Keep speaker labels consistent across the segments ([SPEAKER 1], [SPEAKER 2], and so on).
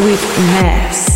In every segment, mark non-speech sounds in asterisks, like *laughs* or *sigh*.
[SPEAKER 1] with Ness.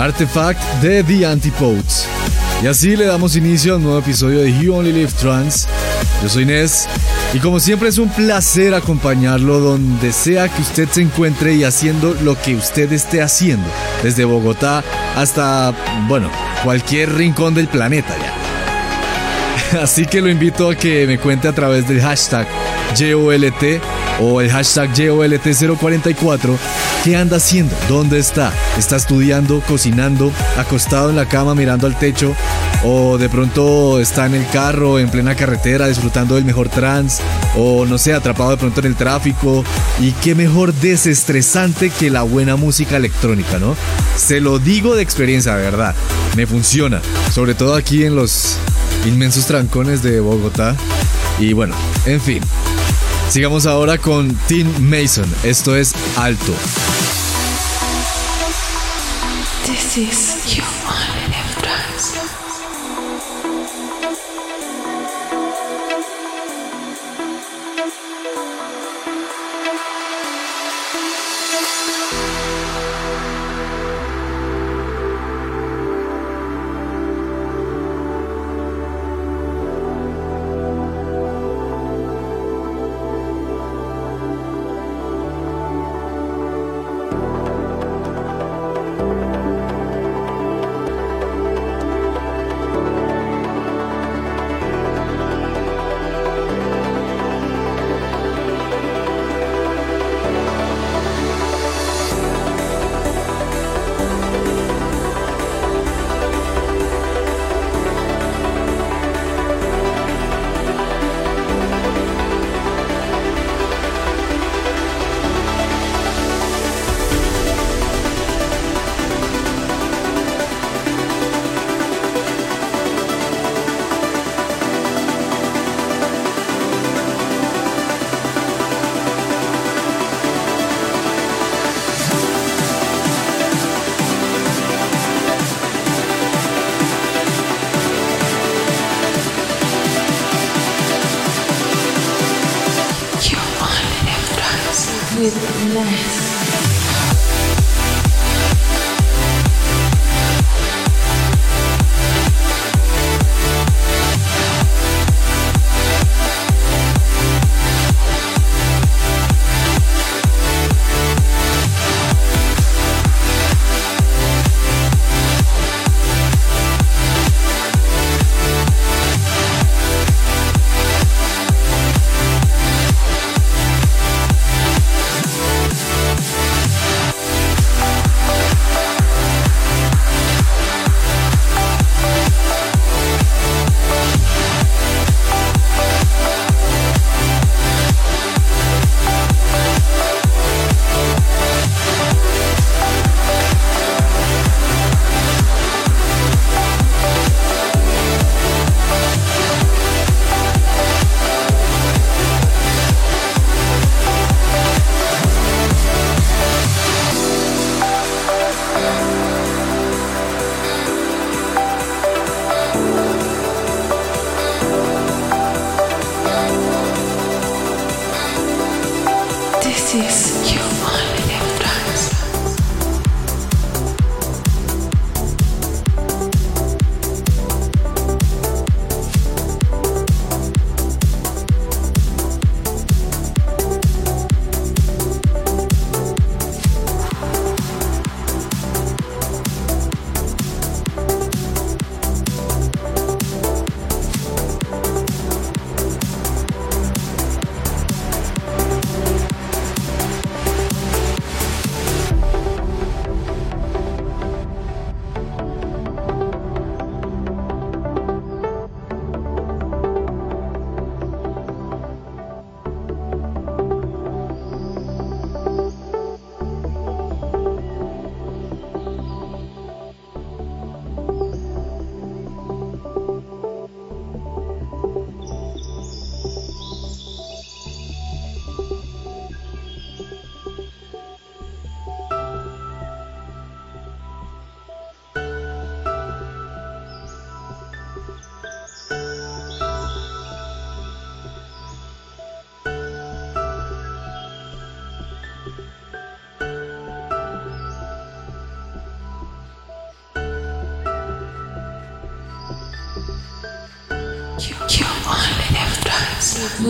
[SPEAKER 2] Artifact de The Antipodes. Y así le damos inicio a un nuevo episodio de You Only Live Trans. Yo soy Nes y como siempre es un placer acompañarlo donde sea que usted se encuentre y haciendo lo que usted esté haciendo, desde Bogotá hasta, bueno, cualquier rincón del planeta ya. *laughs* Así que lo invito a que me cuente a través del hashtag JOLT o el hashtag JOLT044 ¿Qué anda haciendo? ¿Dónde está? ¿Está estudiando, cocinando, acostado en la cama mirando al techo? ¿O de pronto está en el carro, en plena carretera, disfrutando del mejor trance? ¿O no sé, atrapado de pronto en el tráfico? Y qué mejor desestresante que la buena música electrónica, ¿no? Se lo digo de experiencia, de verdad. Me funciona. Sobre todo aquí en los inmensos trancones de Bogotá. Y bueno, en fin. Sigamos ahora con Tim Mason. Esto es Alto. This is.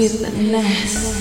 [SPEAKER 3] With less.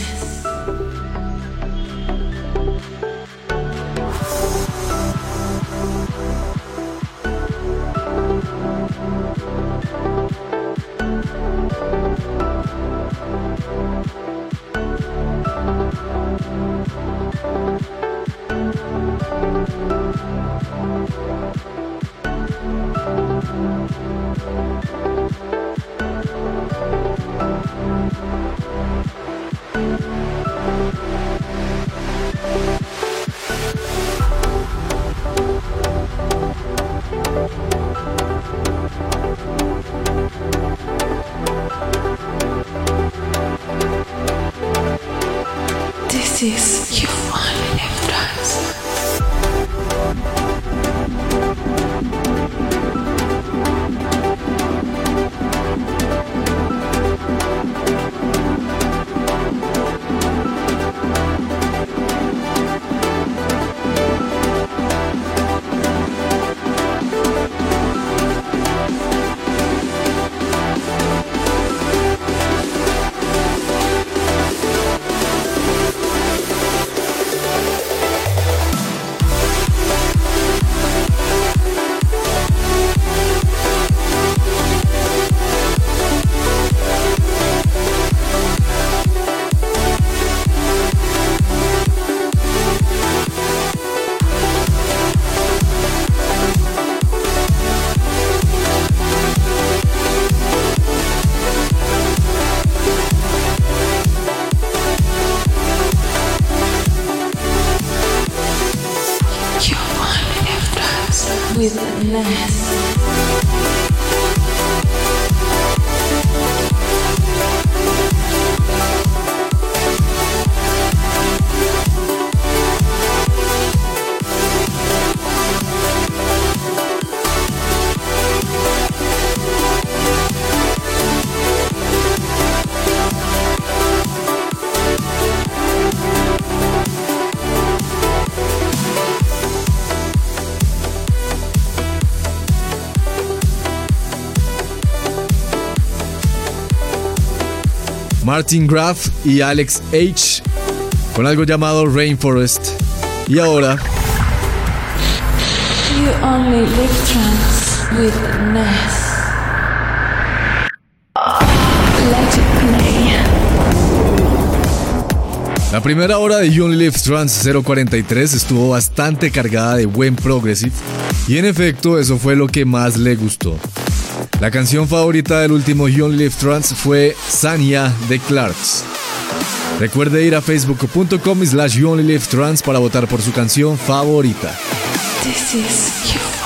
[SPEAKER 2] Martin Graff y Alex H. con algo llamado Rainforest. Y ahora.
[SPEAKER 3] You only live trance with Ness. Let it play.
[SPEAKER 2] La primera hora de You Only Live Trance 043 estuvo bastante cargada de buen progressive y en efecto eso fue lo que más le gustó. La canción favorita del último You Only Live Trance fue Sanya de Clarks. Recuerde ir a facebook.com slash You Trance para votar por su canción favorita.
[SPEAKER 3] This is you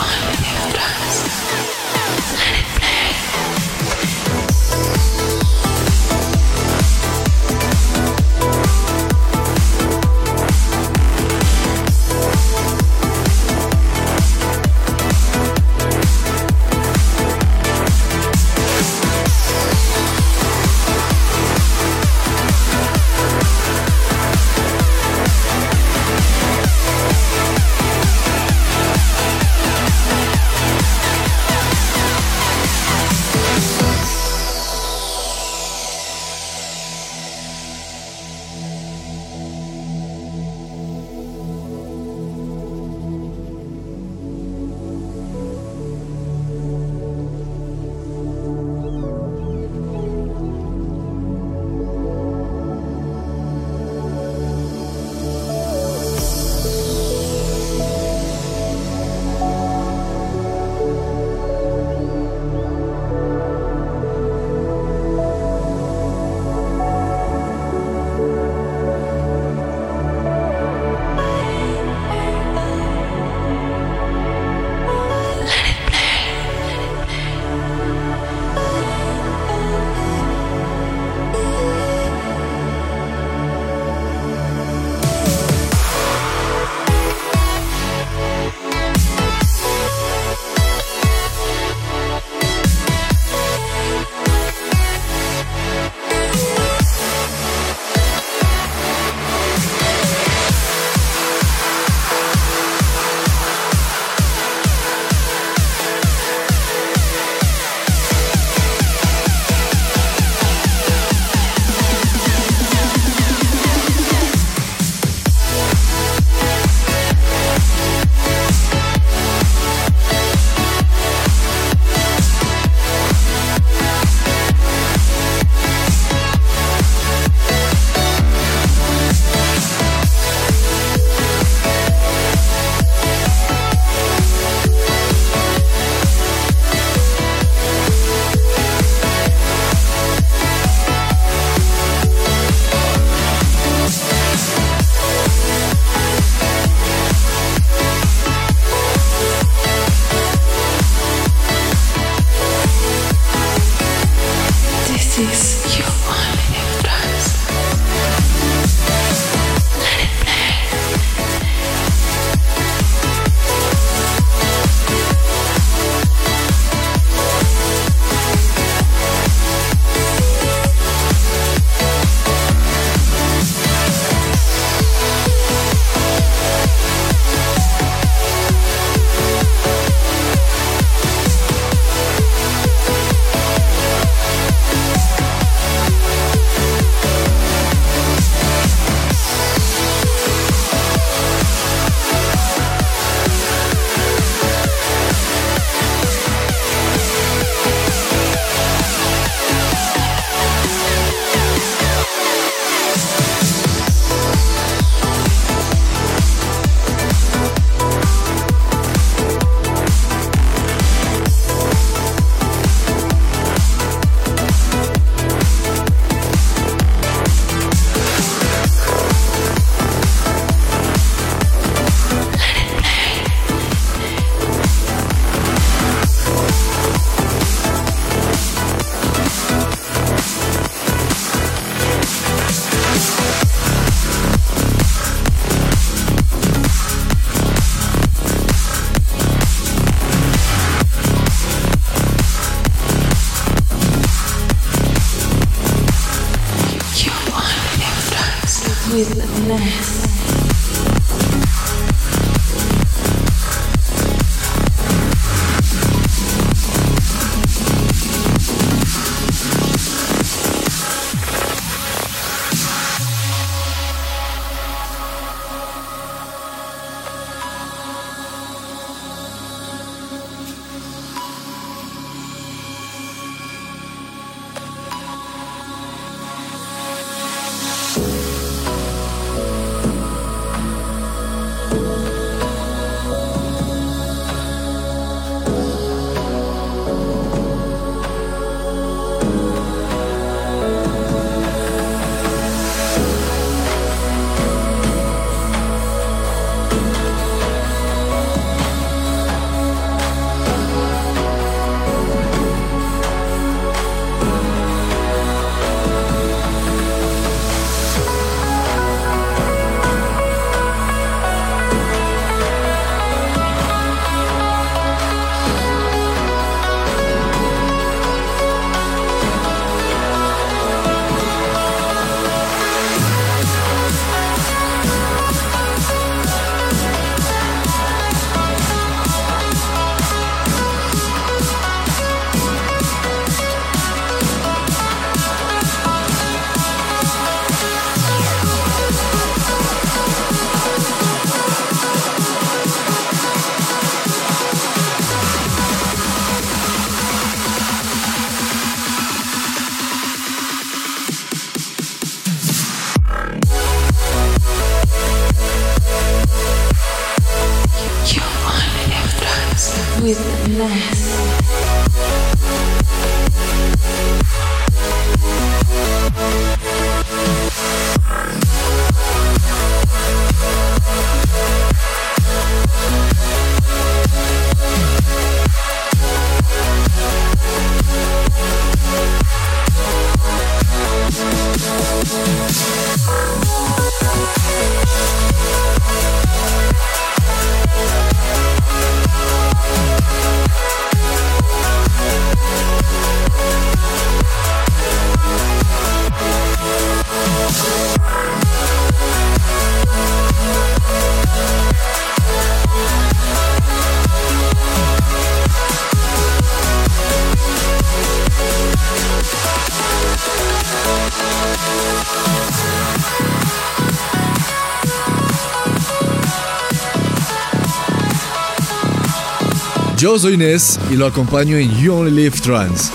[SPEAKER 2] Yo soy Inés y lo acompaño en You Only Live Trans.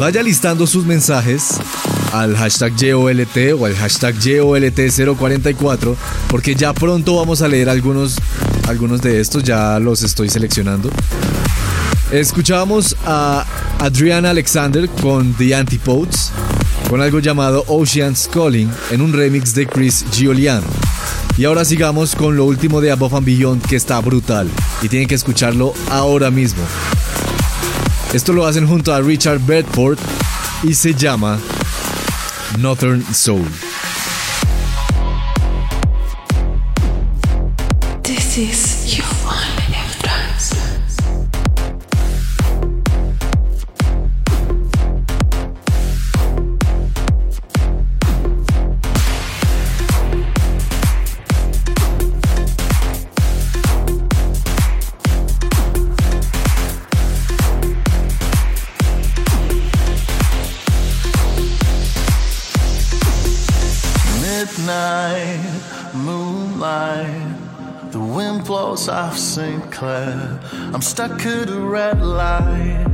[SPEAKER 2] Vaya listando sus mensajes al hashtag YOLT o al hashtag YOLT044 porque ya pronto vamos a leer algunos, algunos de estos, ya los estoy seleccionando. Escuchábamos a Adriana Alexander con The Antipodes, con algo llamado Ocean's Calling en un remix de Chris Giuliano. Y ahora sigamos con lo último de Above and Beyond que está brutal y tienen que escucharlo ahora mismo. Esto lo hacen junto a Richard Bedford y se llama Northern Soul.
[SPEAKER 1] This is
[SPEAKER 4] St. I'm stuck at a red light,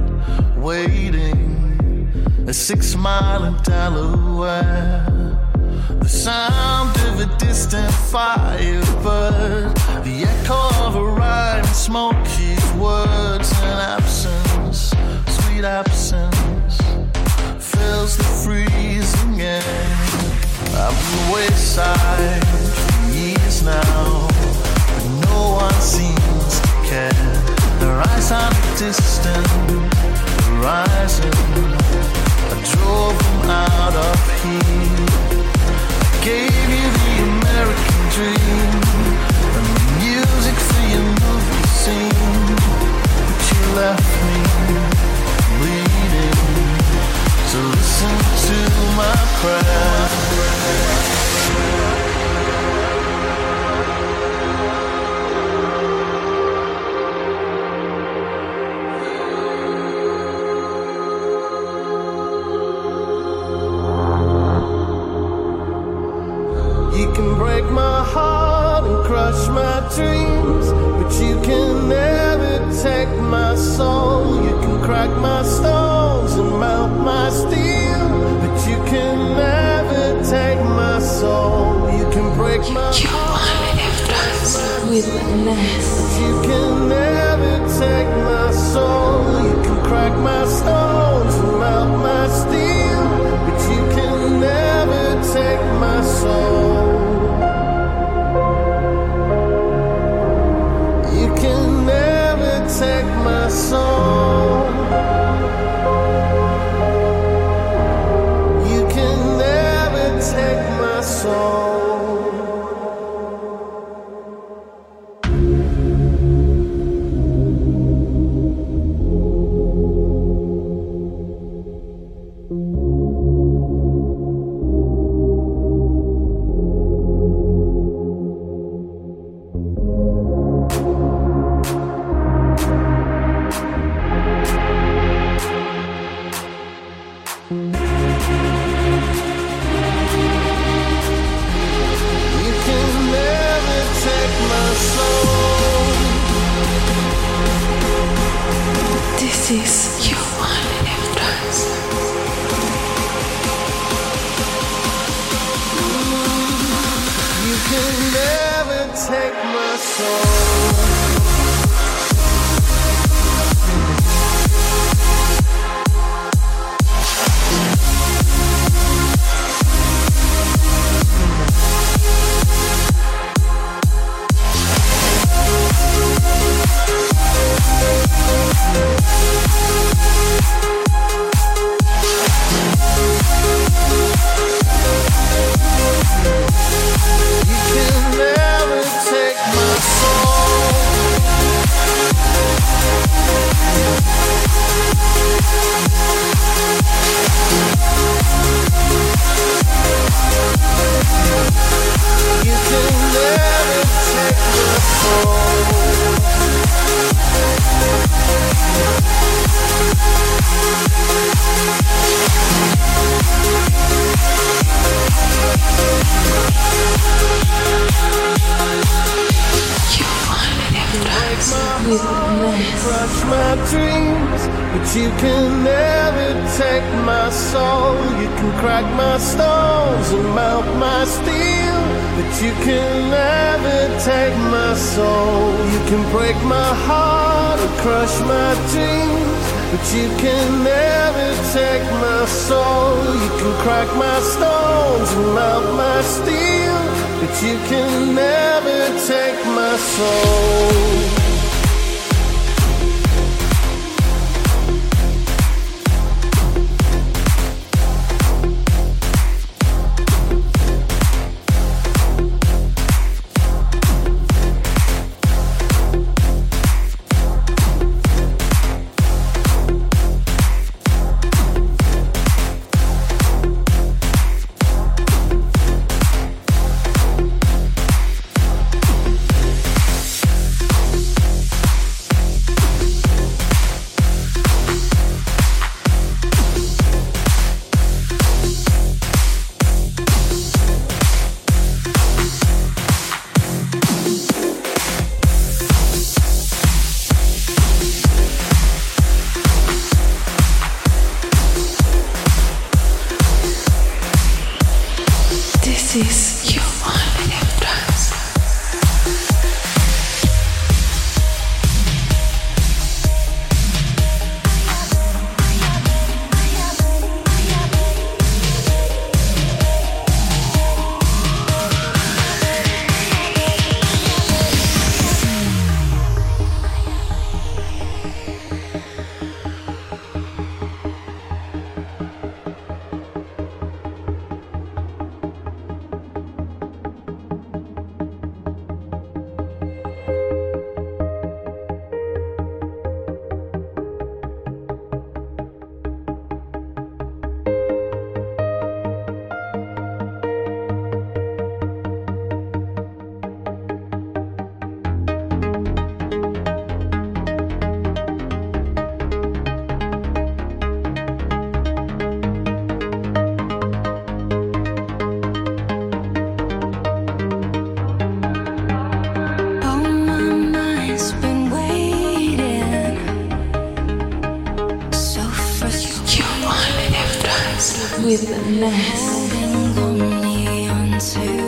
[SPEAKER 4] waiting a six mile in Delaware. The sound of a distant firebird, the echo of a rhyme, smoky words, and absence, sweet absence, fills the freezing air. I've been wayside for years now, but no one seems care. Their eyes on a distant horizon. I drove them out of here. Gave you the American dream and the music for your movie scene, but you left me bleeding. So listen to my prayer. Dreams, but you can never take my soul. You can crack my stones and melt my steel, but you can never take my soul. You can break my
[SPEAKER 1] You live trance with Ness.
[SPEAKER 4] you can never take my soul. You can crack my stones and melt my steel, but you can never take my soul.
[SPEAKER 1] to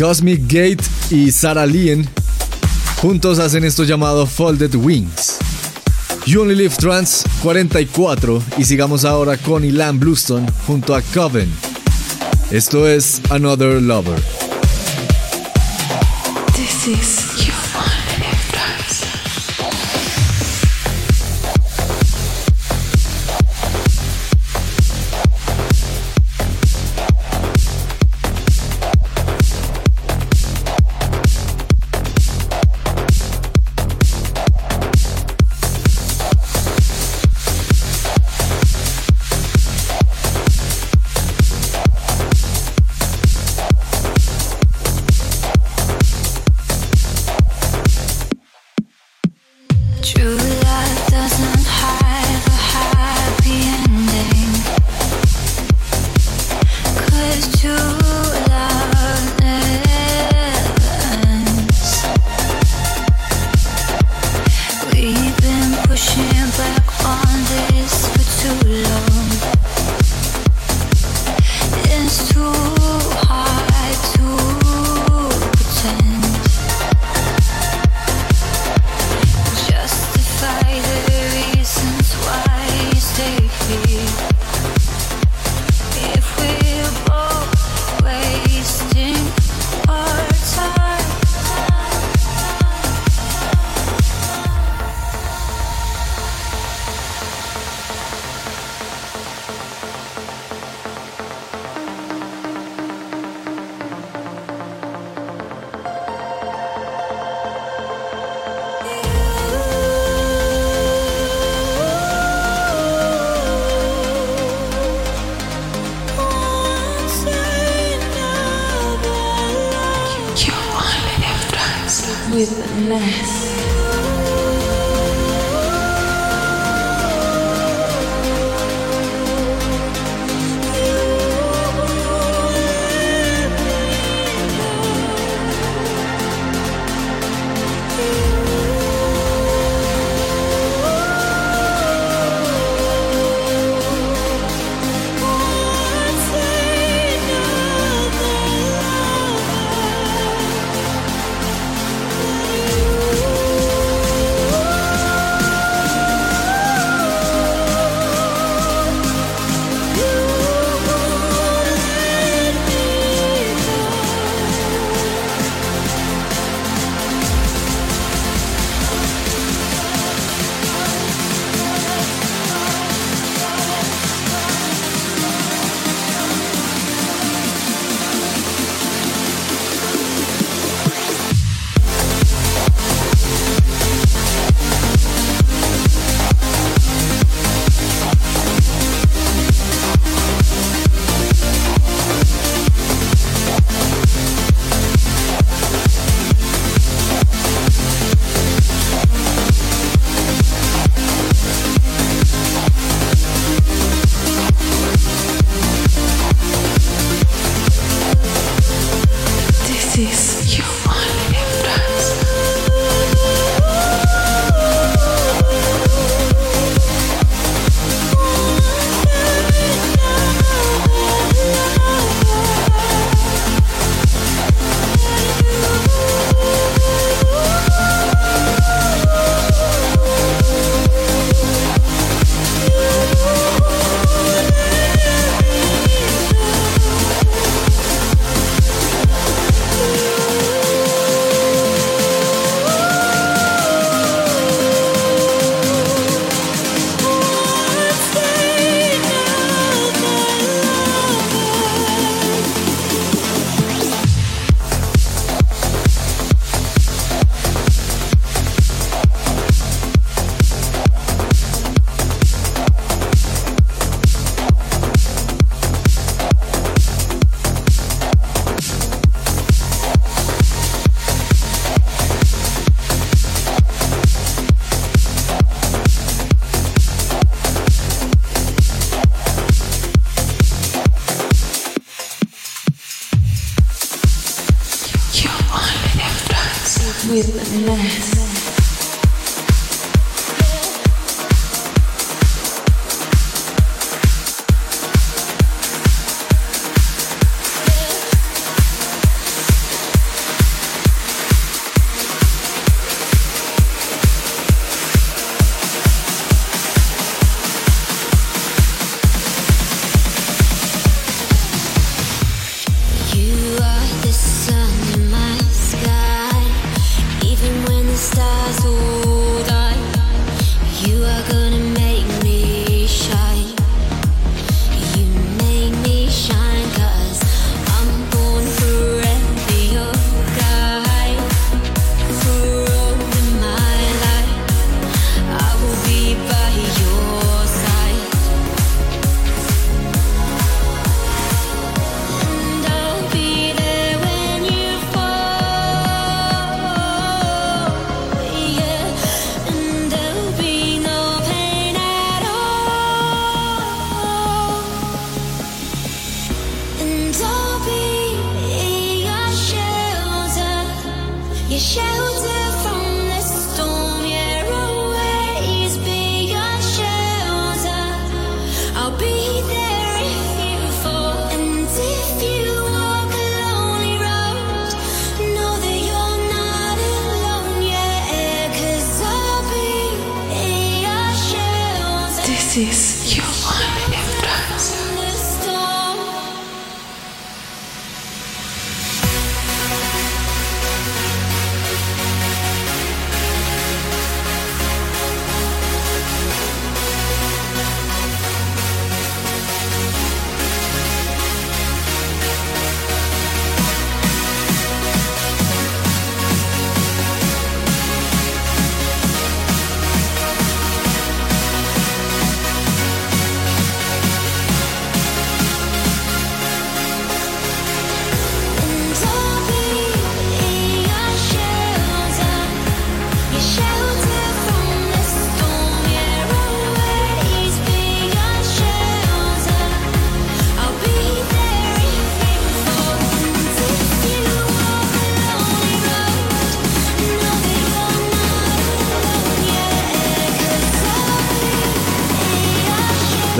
[SPEAKER 2] Cosmic Gate y Sarah Lien juntos hacen esto llamado Folded Wings. You Only Live Trans 44 y sigamos ahora con Ilan Bluestone junto a Coven. Esto es Another Lover.
[SPEAKER 1] This is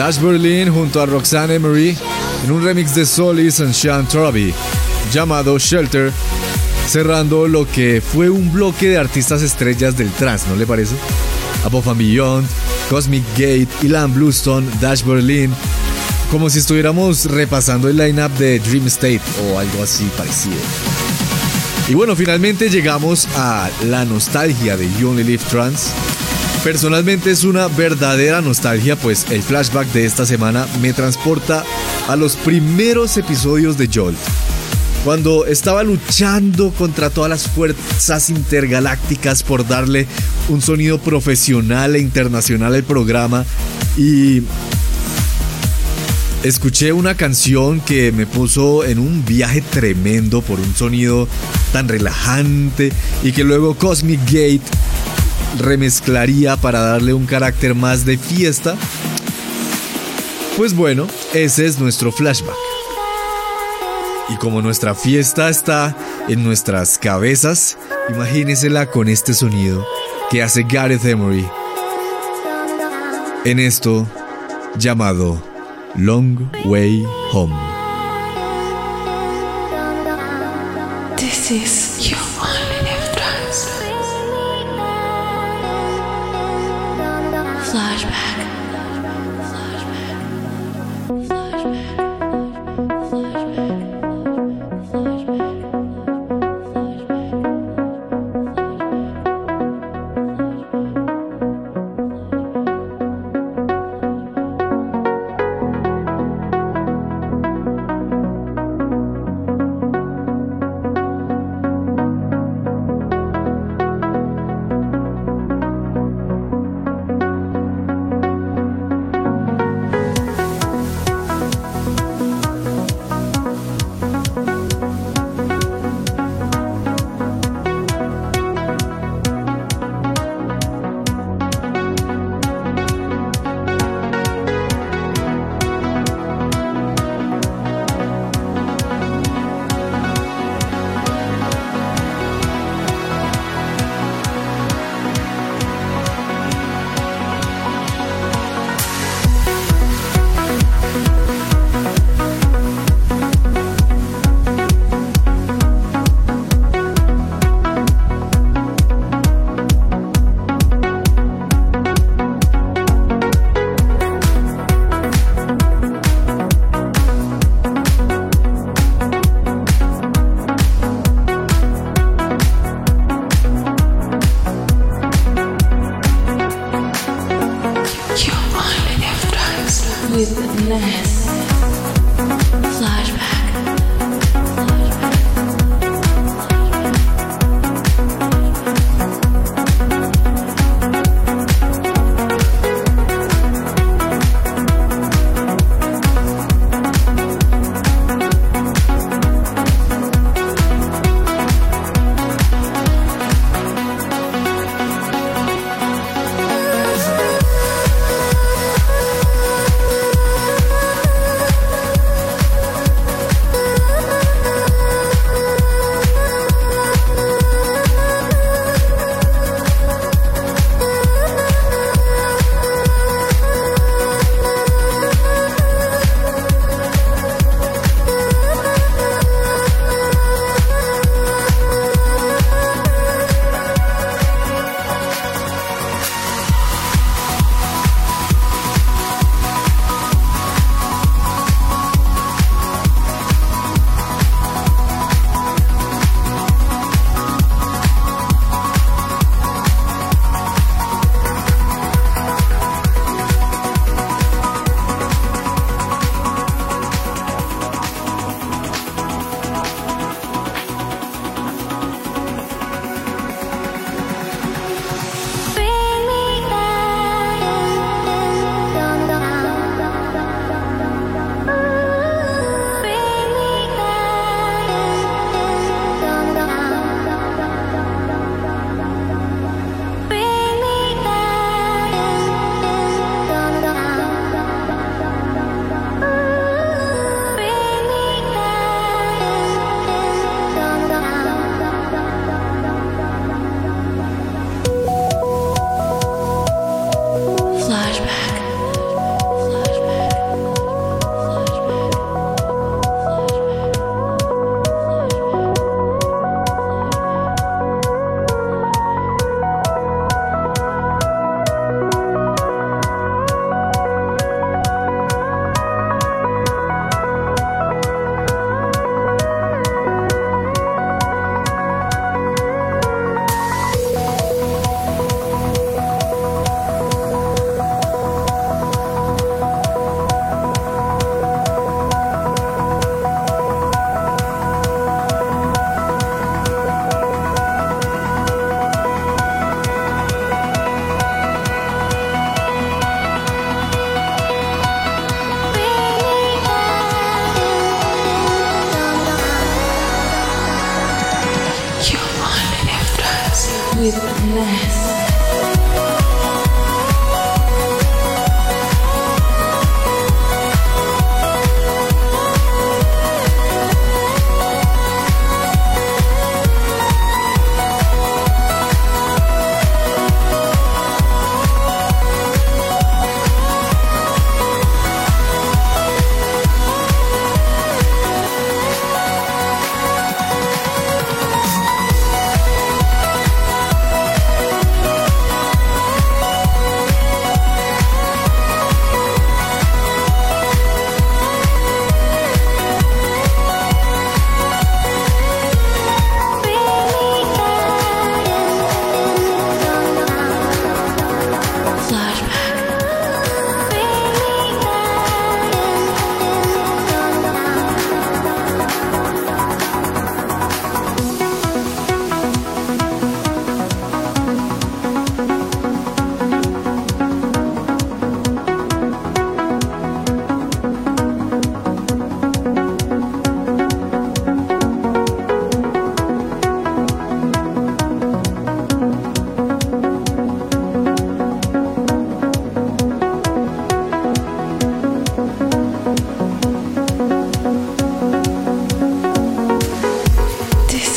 [SPEAKER 2] Dash Berlin junto a Roxanne Emery en un remix de Solis and Sean Traby llamado Shelter, cerrando lo que fue un bloque de artistas estrellas del trance, ¿no le parece? Above and Beyond, Cosmic Gate, Ilan Bluestone, Dash Berlin, como si estuviéramos repasando el lineup de Dream State o algo así parecido. Y bueno, finalmente llegamos a la nostalgia de You Only Live Trance Personalmente es una verdadera nostalgia, pues el flashback de esta semana me transporta a los primeros episodios de Jolt. Cuando estaba luchando contra todas las fuerzas intergalácticas por darle un sonido profesional e internacional al programa y escuché una canción que me puso en un viaje tremendo por un sonido tan relajante y que luego Cosmic Gate remezclaría para darle un carácter más de fiesta. Pues bueno, ese es nuestro flashback. Y como nuestra fiesta está en nuestras cabezas, imagínesela con este sonido que hace Gareth Emery en esto llamado Long Way Home.
[SPEAKER 1] This is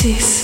[SPEAKER 2] Oasis.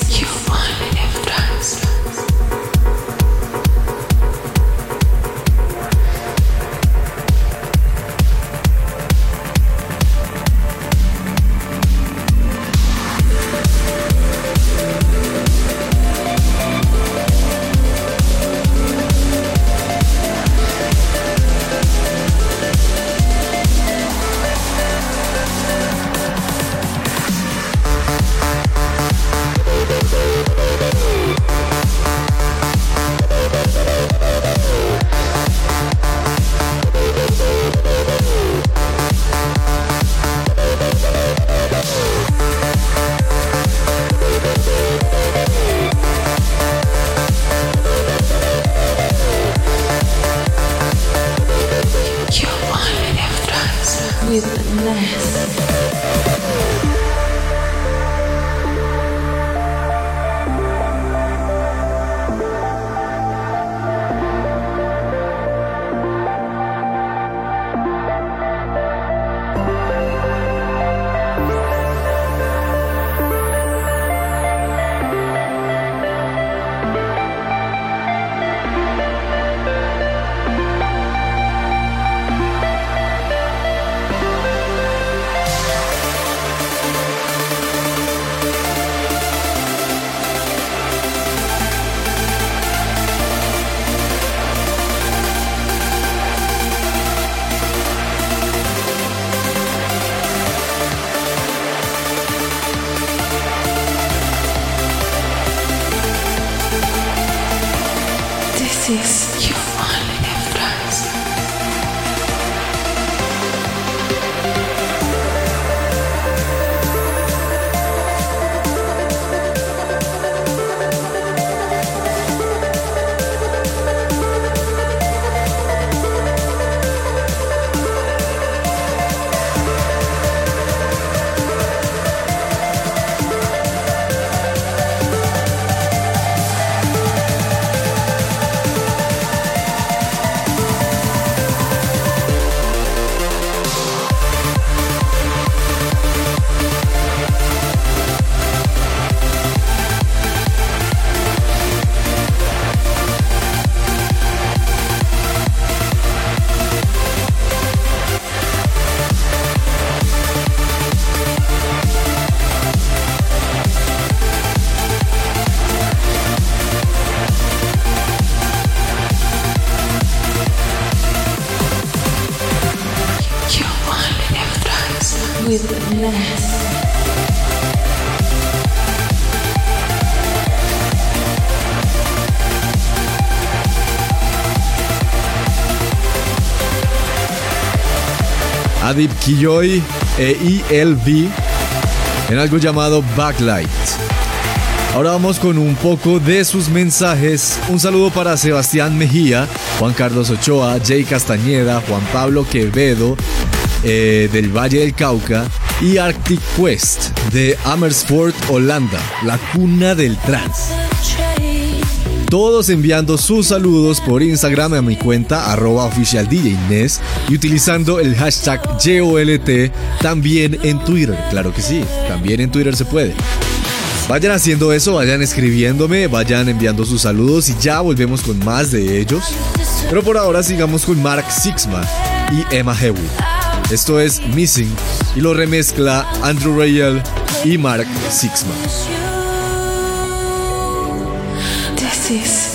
[SPEAKER 2] Kiyoy e ELV en algo llamado Backlight. Ahora vamos con un poco de sus mensajes. Un saludo para Sebastián Mejía, Juan Carlos Ochoa, Jay Castañeda, Juan Pablo Quevedo eh, del Valle del Cauca y Arctic Quest de Amersfoort, Holanda, la cuna del trance. Todos enviando sus saludos por Instagram a mi cuenta arroba oficial y utilizando el hashtag YOLT también en Twitter. Claro que sí, también en Twitter se puede. Vayan haciendo eso, vayan escribiéndome, vayan enviando sus saludos y ya volvemos con más de ellos. Pero por ahora sigamos con Mark Sixma y Emma Hewitt. Esto es Missing y lo remezcla Andrew Rayel y Mark Sixma.
[SPEAKER 1] This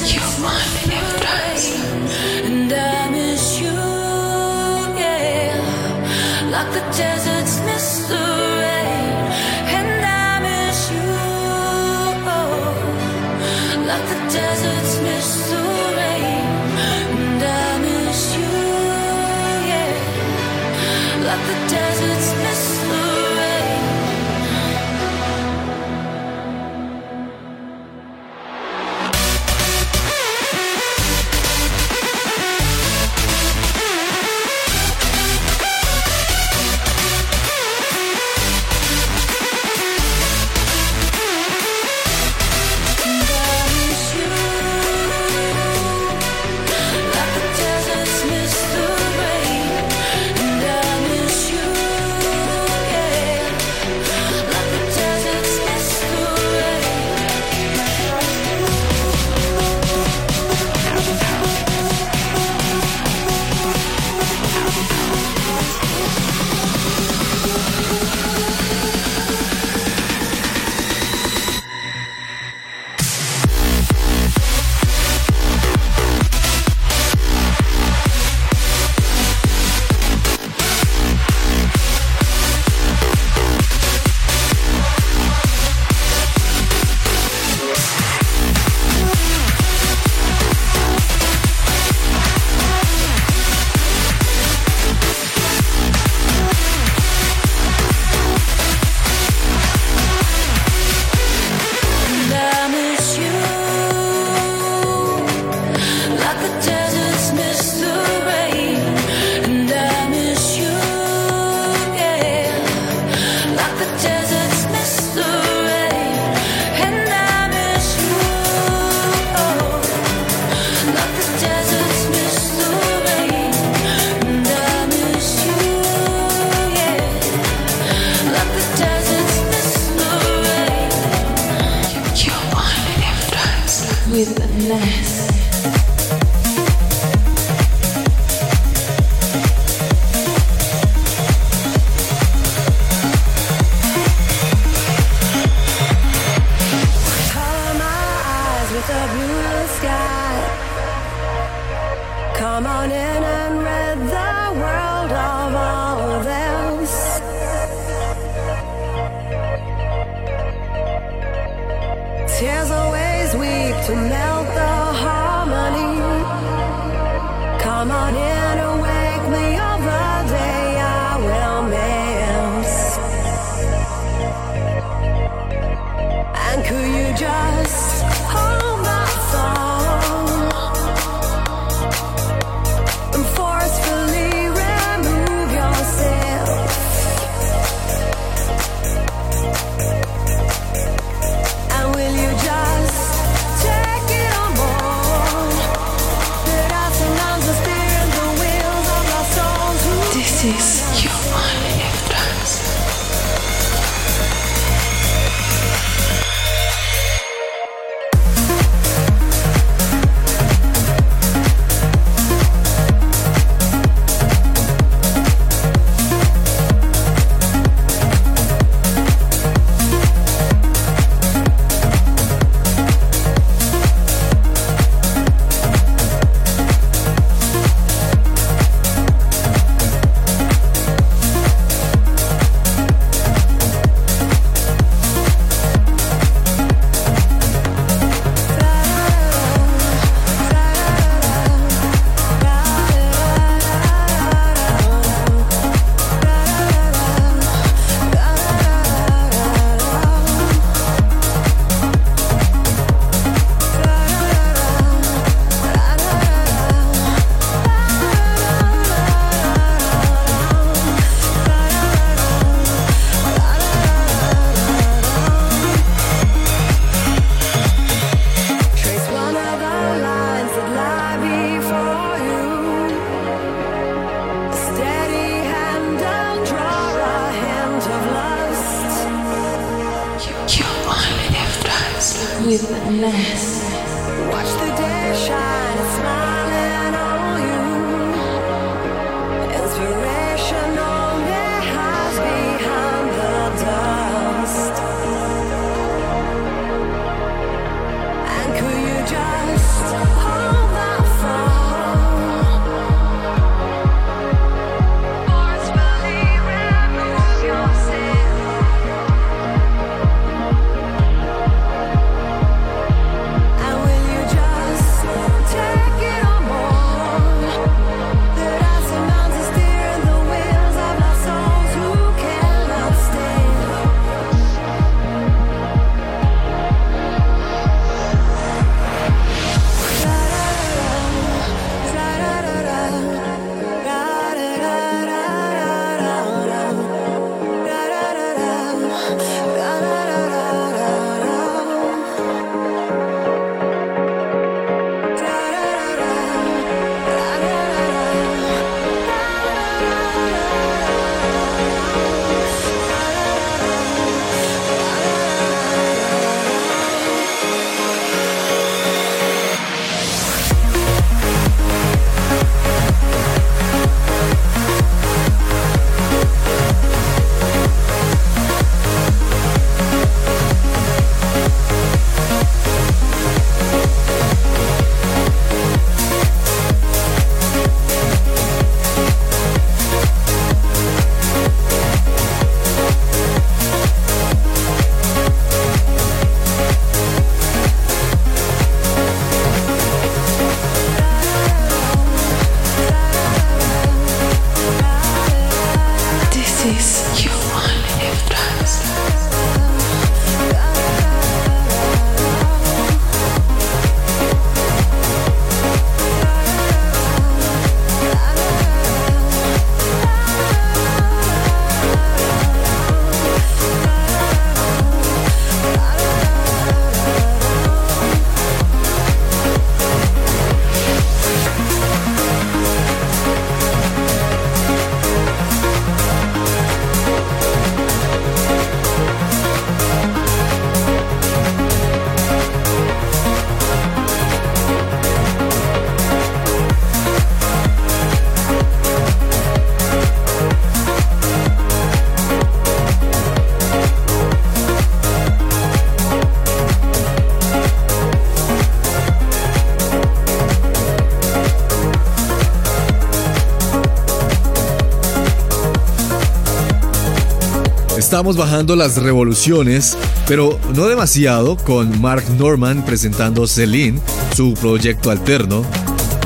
[SPEAKER 2] estamos bajando las revoluciones, pero no demasiado, con Mark Norman presentando Celine, su proyecto alterno,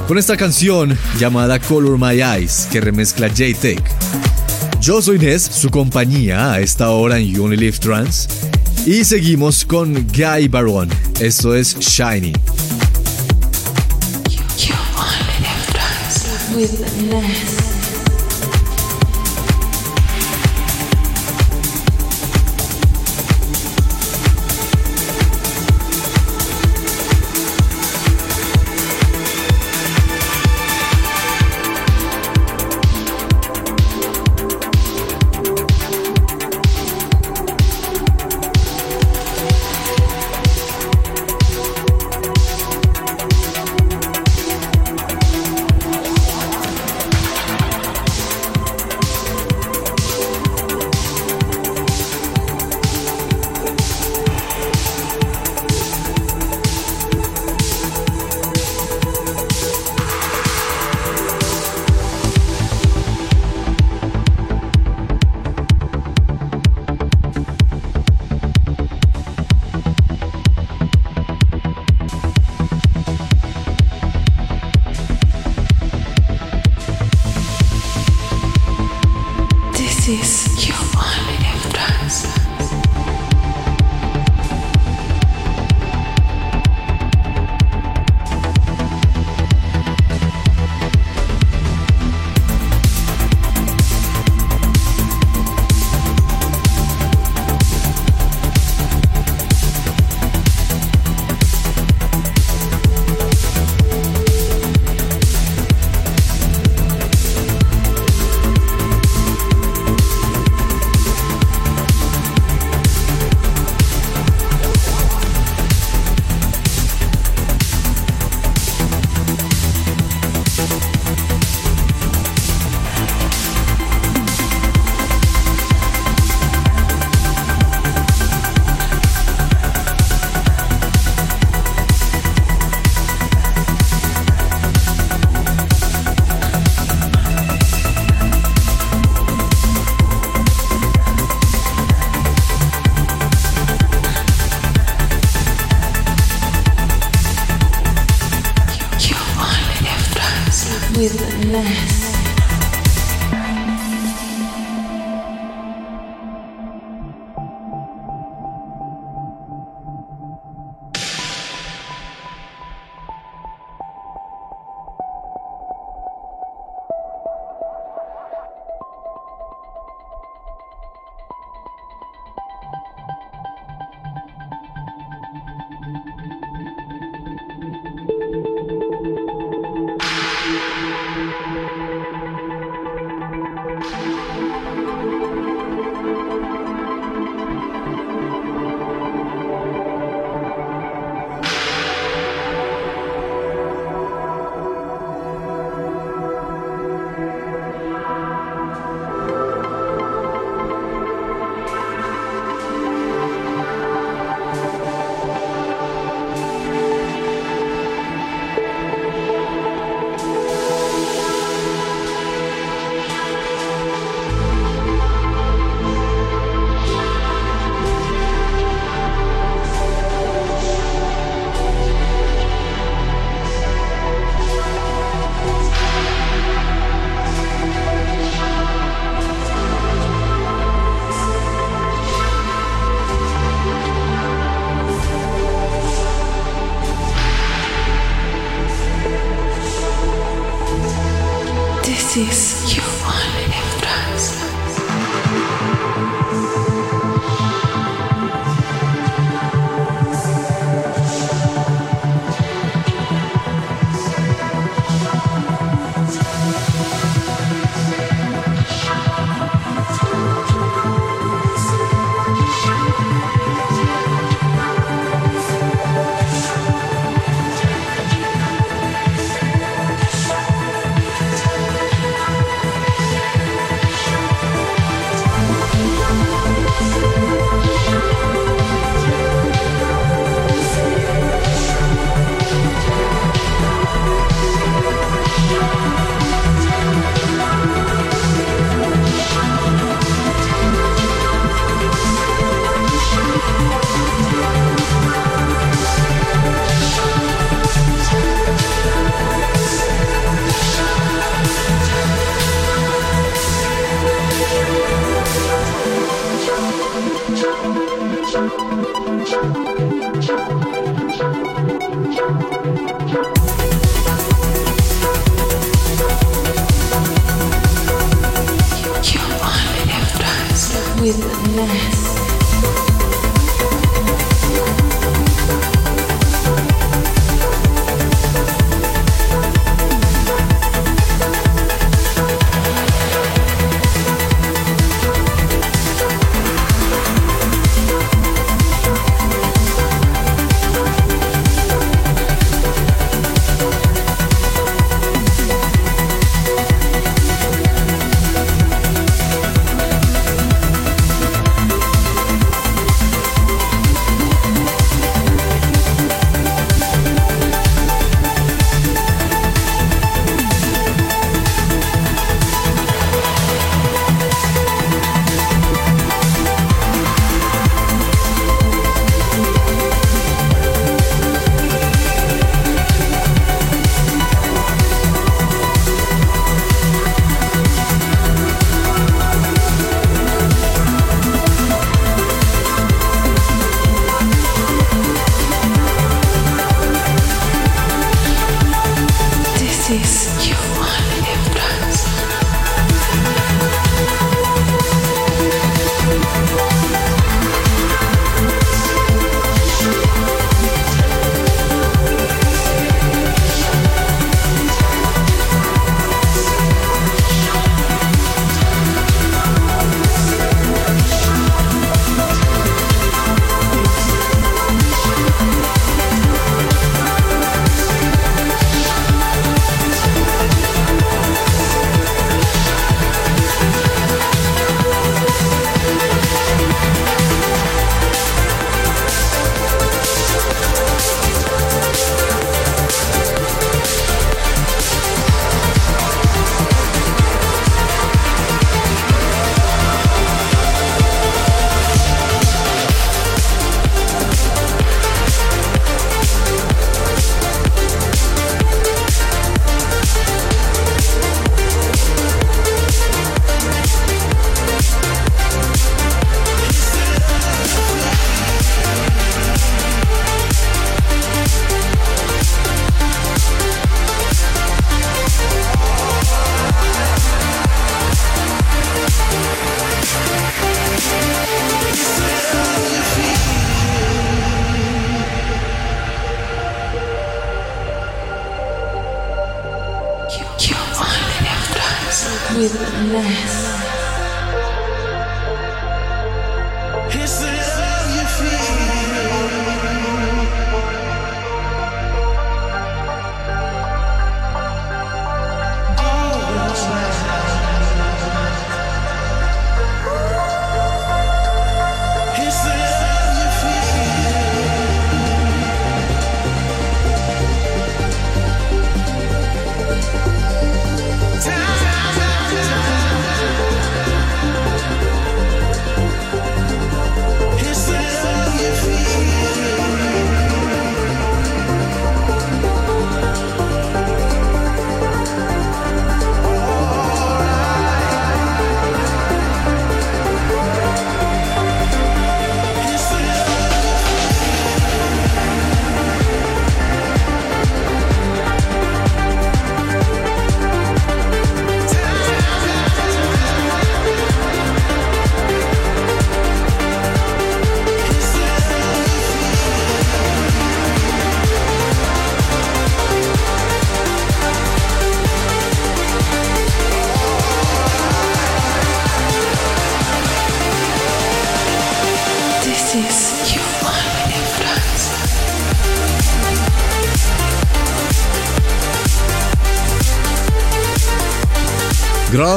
[SPEAKER 2] con esta canción llamada Color My Eyes, que remezcla J-Tech. Yo soy Ness, su compañía a esta hora en You Only Live Trans, y seguimos con Guy Baron. Esto es Shiny.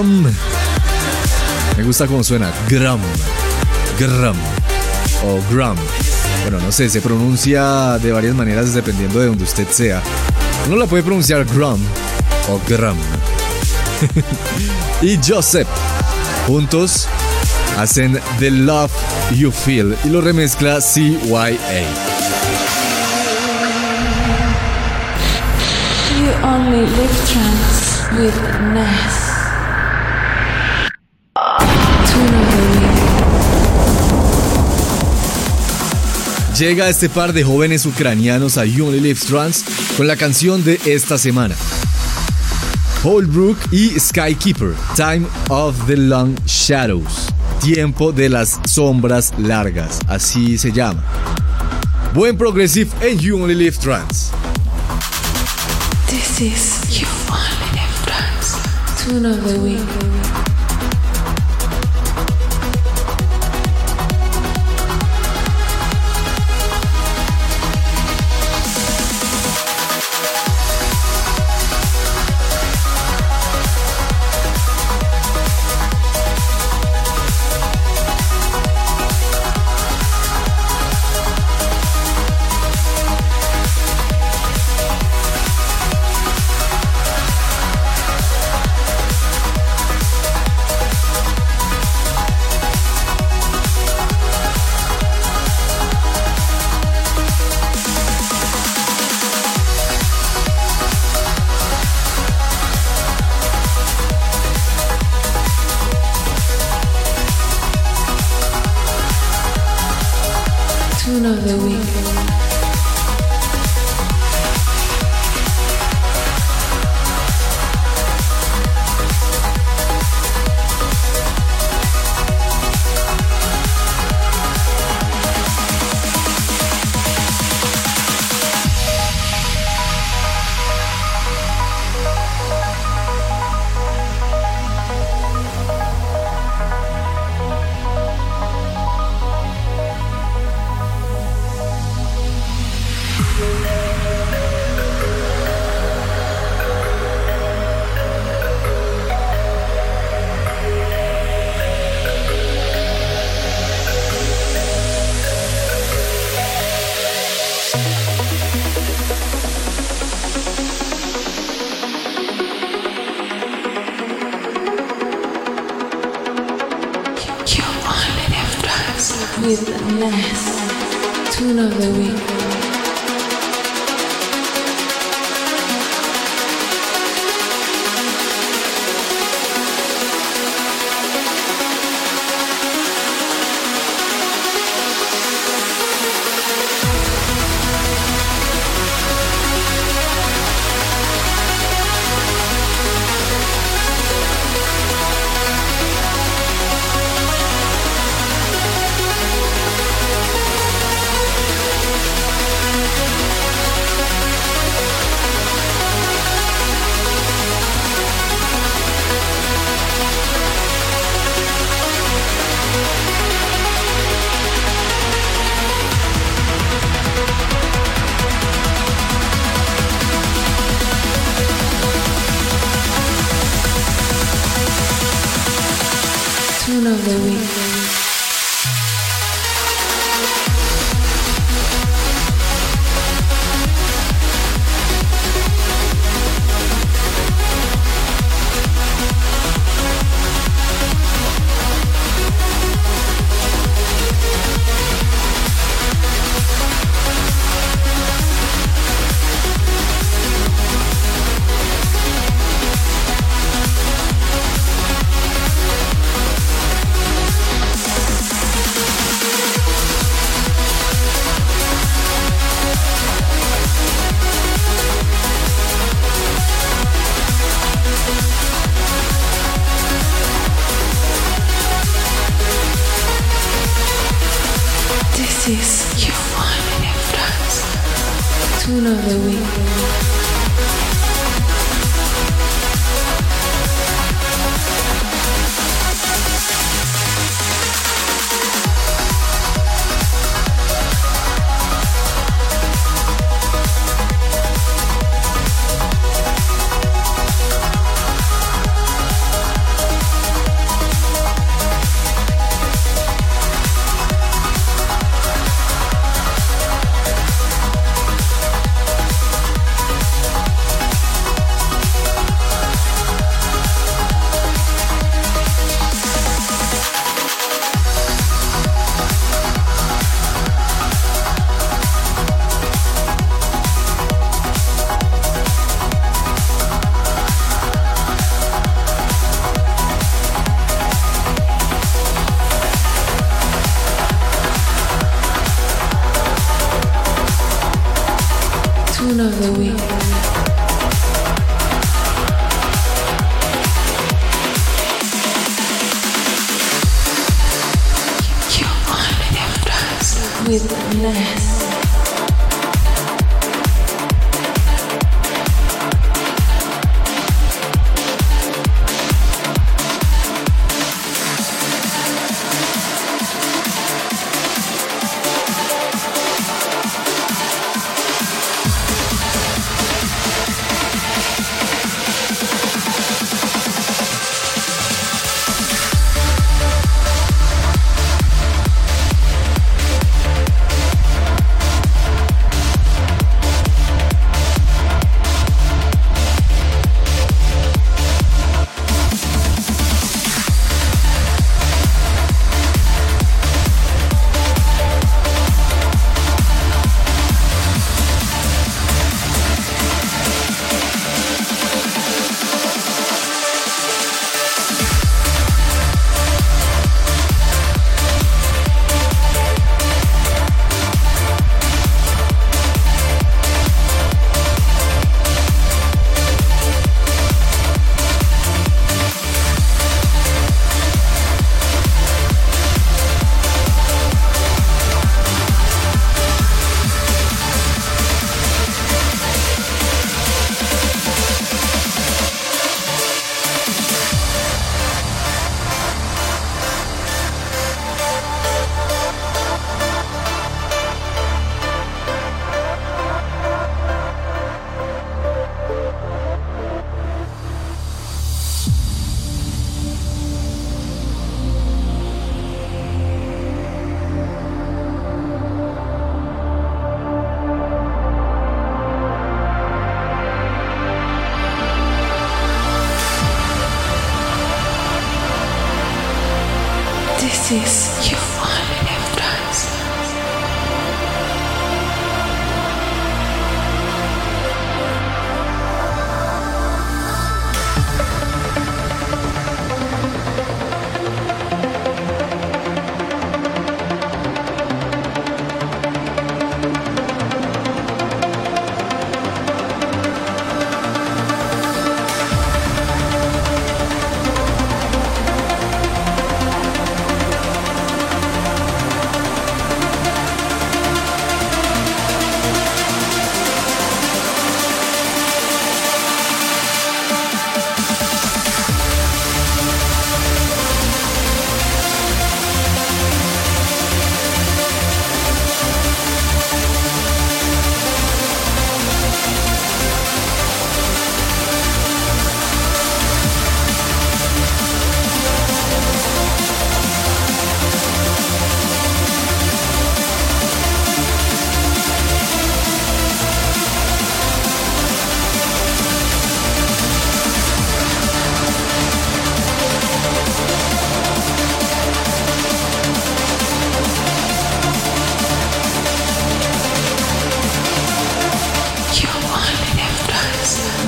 [SPEAKER 2] Me gusta cómo suena. Gram. Gram. O gram. Bueno, no sé, se pronuncia de varias maneras dependiendo de donde usted sea. Uno la puede pronunciar gram o gram. *laughs* y Joseph. Juntos hacen The Love You Feel y lo remezcla CYA.
[SPEAKER 3] You only live trance with Ness.
[SPEAKER 2] Llega este par de jóvenes ucranianos a You Only Live Trans con la canción de esta semana. Holbrook y Skykeeper, Time of the Long Shadows, Tiempo de las Sombras Largas, así se llama. Buen progressive en You Only Live Trans.
[SPEAKER 3] This is you only live trance. Tune of the week.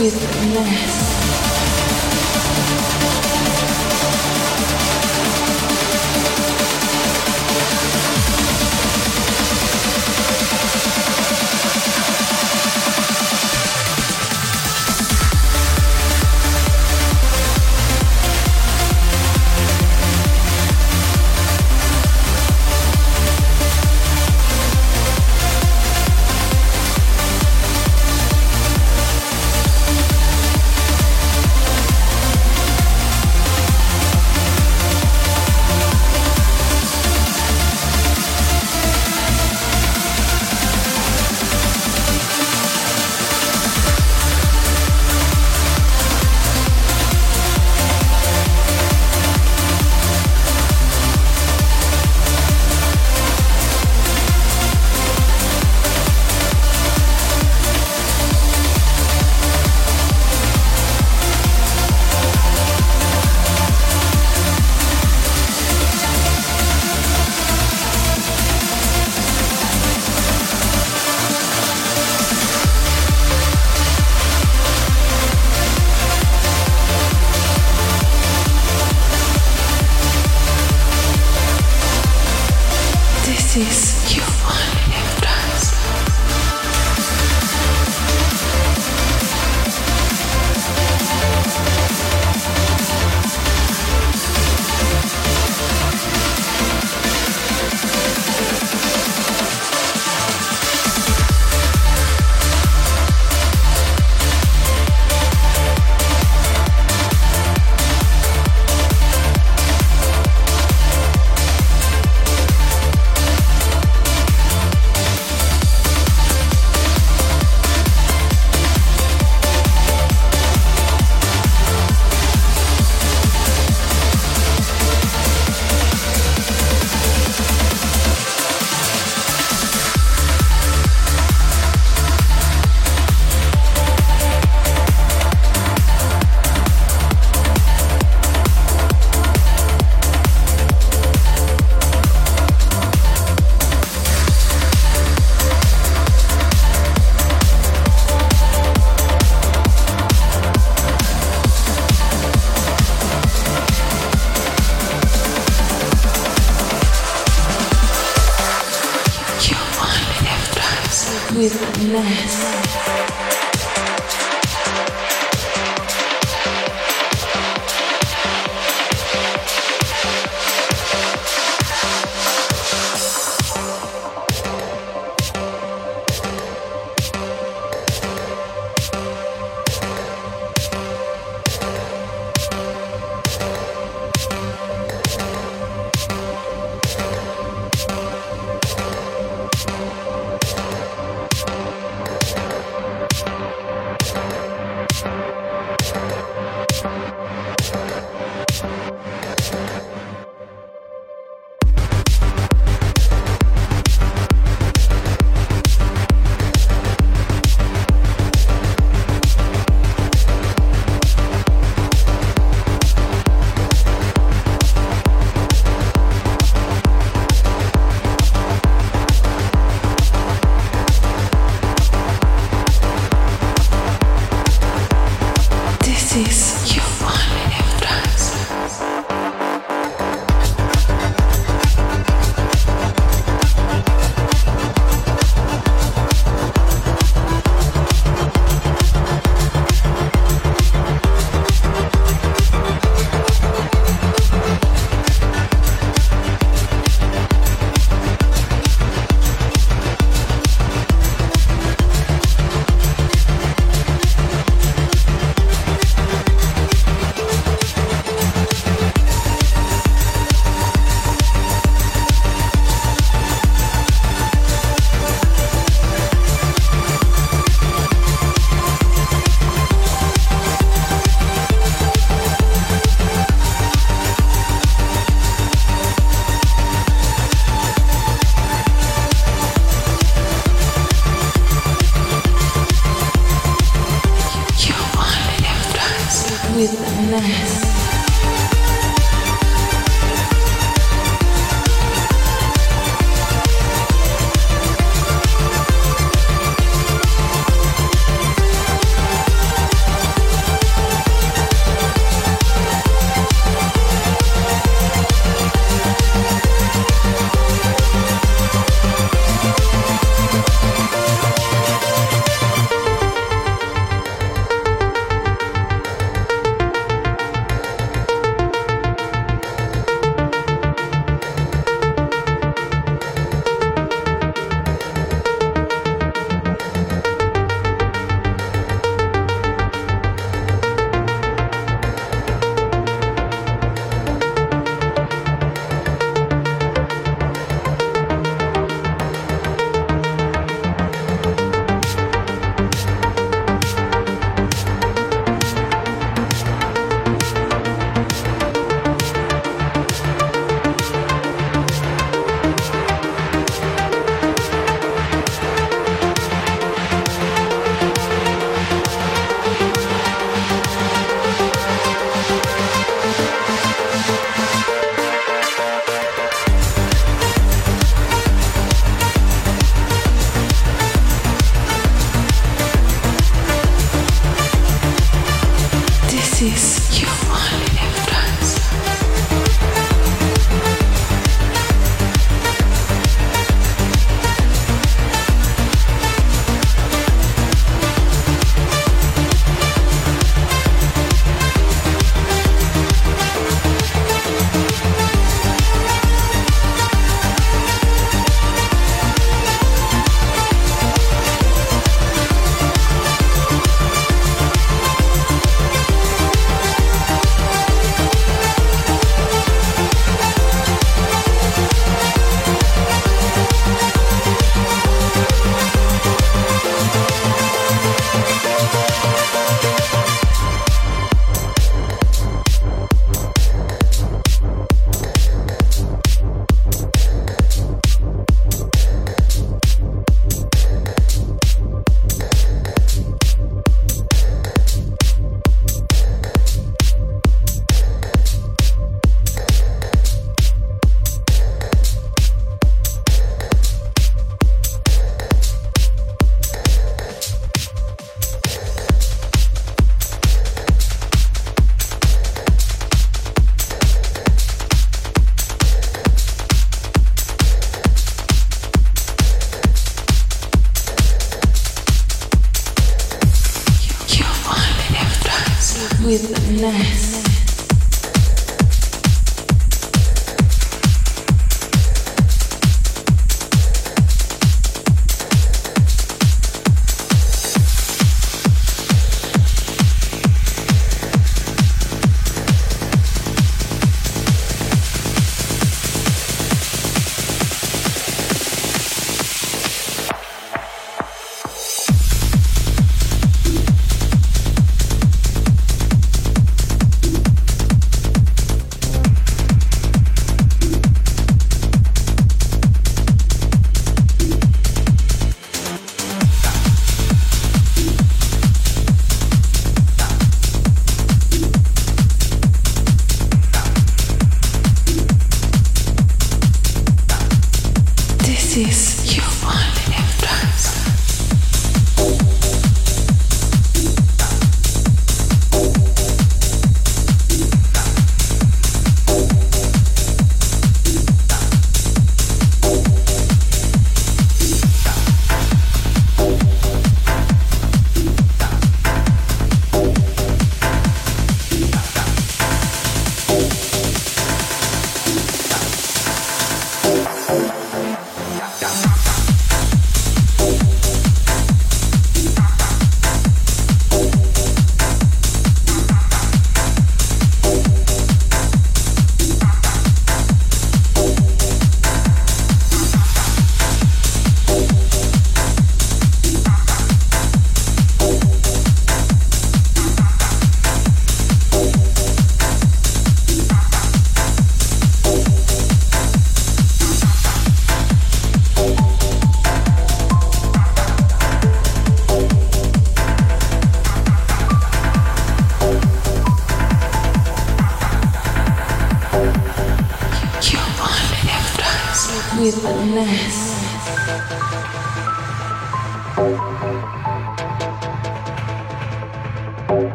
[SPEAKER 3] With Ness.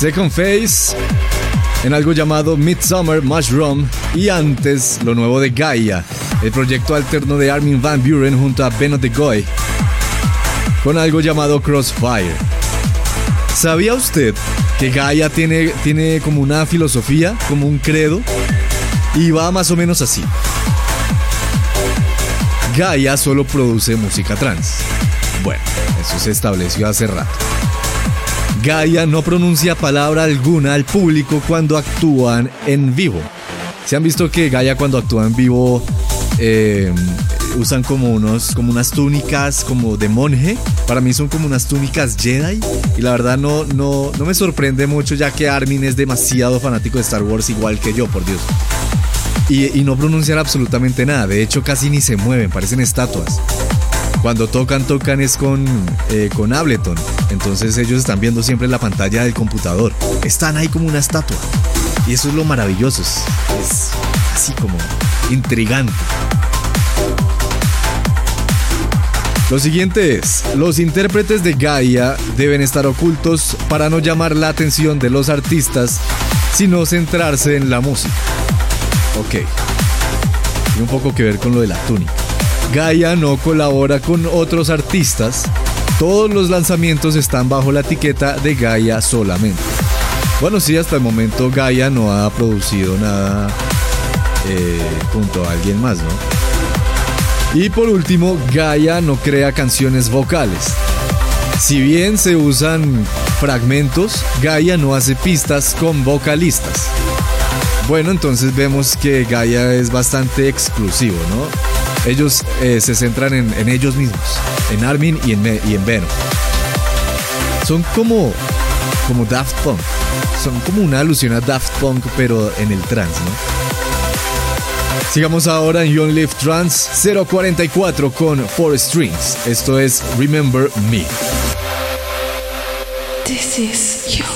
[SPEAKER 2] Second Phase en algo llamado Midsummer Mushroom y antes lo nuevo de Gaia, el proyecto alterno de Armin Van Buren junto a Beno de Goy con algo llamado Crossfire. ¿Sabía usted que Gaia tiene, tiene como una filosofía, como un credo? Y va más o menos así. Gaia solo produce música trans. Bueno, eso se estableció hace rato. Gaia no pronuncia palabra alguna al público cuando actúan en vivo. Se han visto que Gaia cuando actúa en vivo eh, usan como unos como unas túnicas como de monje. Para mí son como unas túnicas Jedi y la verdad no no no me sorprende mucho ya que Armin es demasiado fanático de Star Wars igual que yo, por Dios. Y, y no pronuncian absolutamente nada. De hecho casi ni se mueven, parecen estatuas. Cuando tocan, tocan es con, eh, con Ableton. Entonces ellos están viendo siempre la pantalla del computador. Están ahí como una estatua. Y eso es lo maravilloso. Es, así como intrigante. Lo siguiente es, los intérpretes de Gaia deben estar ocultos para no llamar la atención de los artistas, sino centrarse en la música. Ok. Tiene un poco que ver con lo de la túnica. Gaia no colabora con otros artistas. Todos los lanzamientos están bajo la etiqueta de Gaia solamente. Bueno, sí, hasta el momento Gaia no ha producido nada eh, junto a alguien más, ¿no? Y por último, Gaia no crea canciones vocales. Si bien se usan fragmentos, Gaia no hace pistas con vocalistas. Bueno, entonces vemos que Gaia es bastante exclusivo, ¿no? Ellos eh, se centran en, ellos mismos, en Armin y en, y en Venom. Son como, como Daft Punk. Son como una alusión a Daft Punk, pero en el trance, ¿no? Sigamos ahora en Young Live Trans 044 con Four Strings. Esto es Remember Me.
[SPEAKER 1] This is you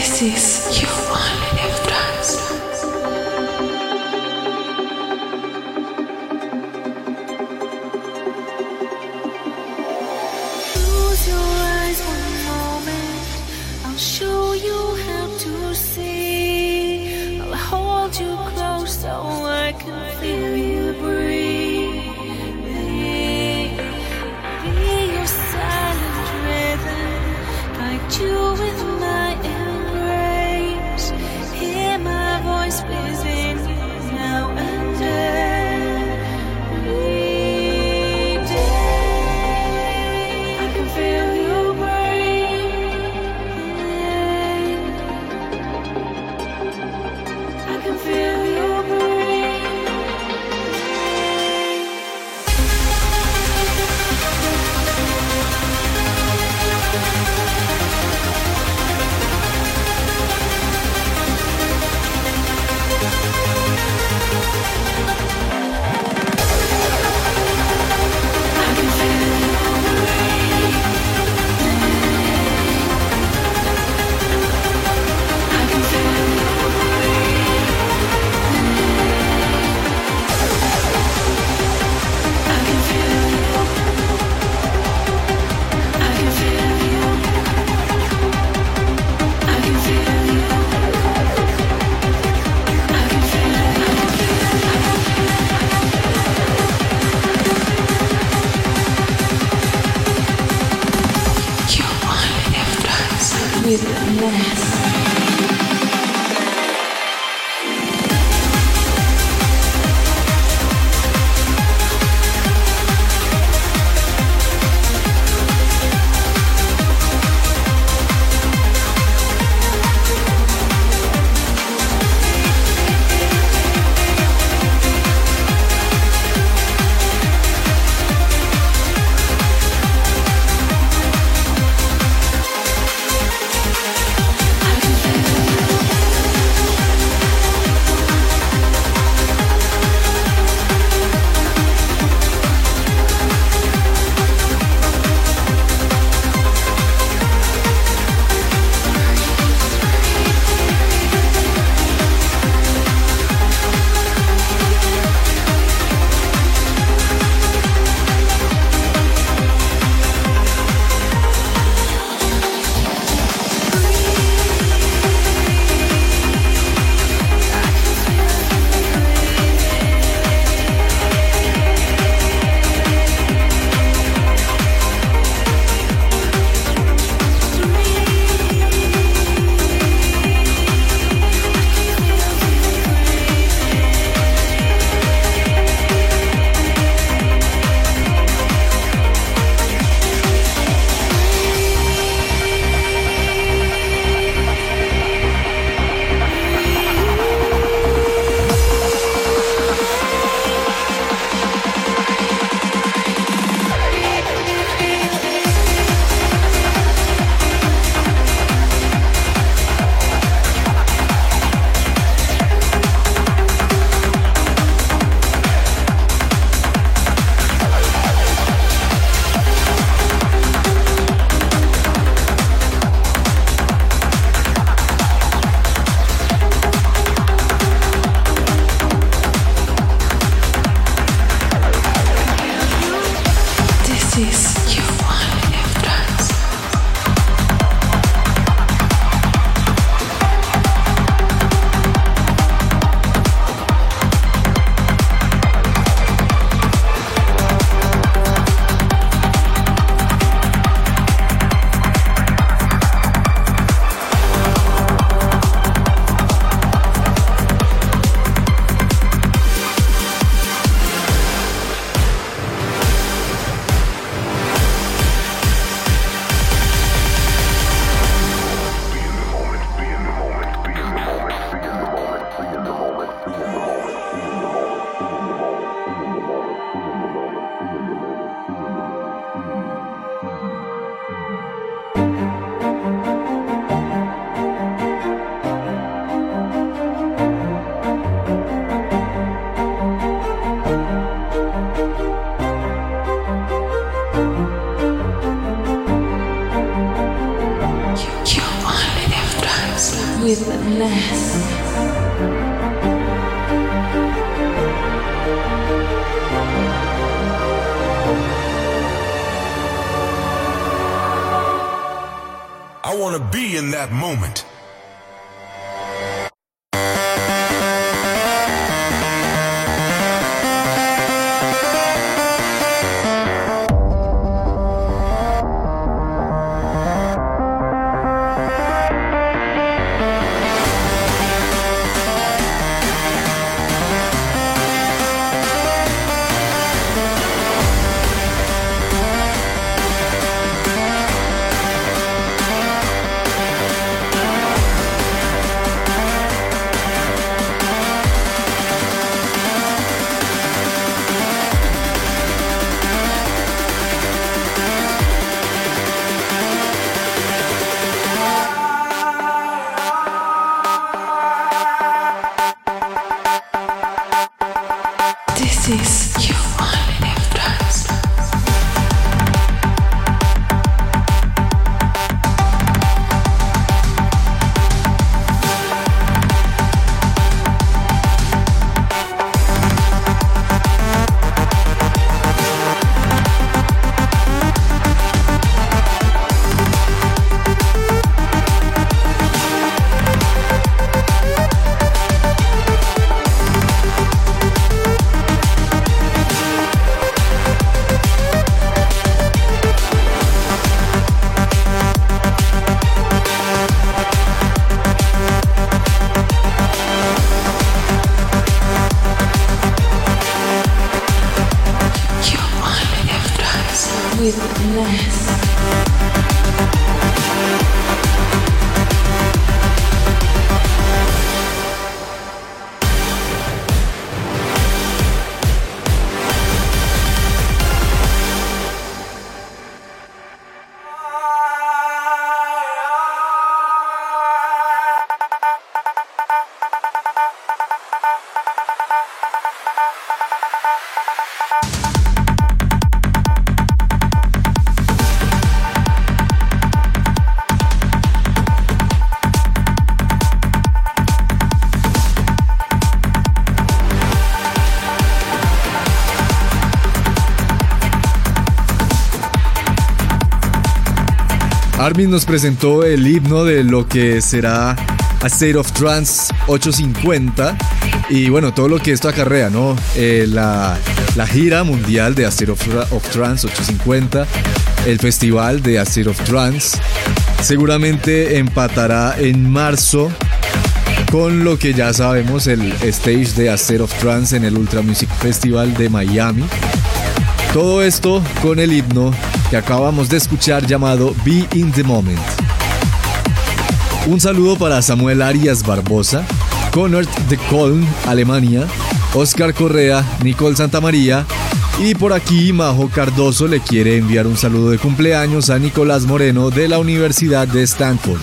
[SPEAKER 5] This is your one.
[SPEAKER 2] Armin nos presentó el himno de lo que será A State of Trance 850 y bueno, todo lo que esto acarrea, ¿no? Eh, la, la, gira mundial de A State of, of, Trance 850, el festival de A State of Trance, seguramente empatará en marzo con lo que ya sabemos, el stage de A State of Trance en el Ultra Music Festival de Miami. Todo esto con el himno que acabamos de escuchar llamado Be in the Moment. Un saludo para Samuel Arias Barbosa, Connor de Köln, Alemania, Oscar Correa, Nicole Santamaría y por aquí Majo Cardoso le quiere enviar un saludo de cumpleaños a Nicolás Moreno de la Universidad de Stanford.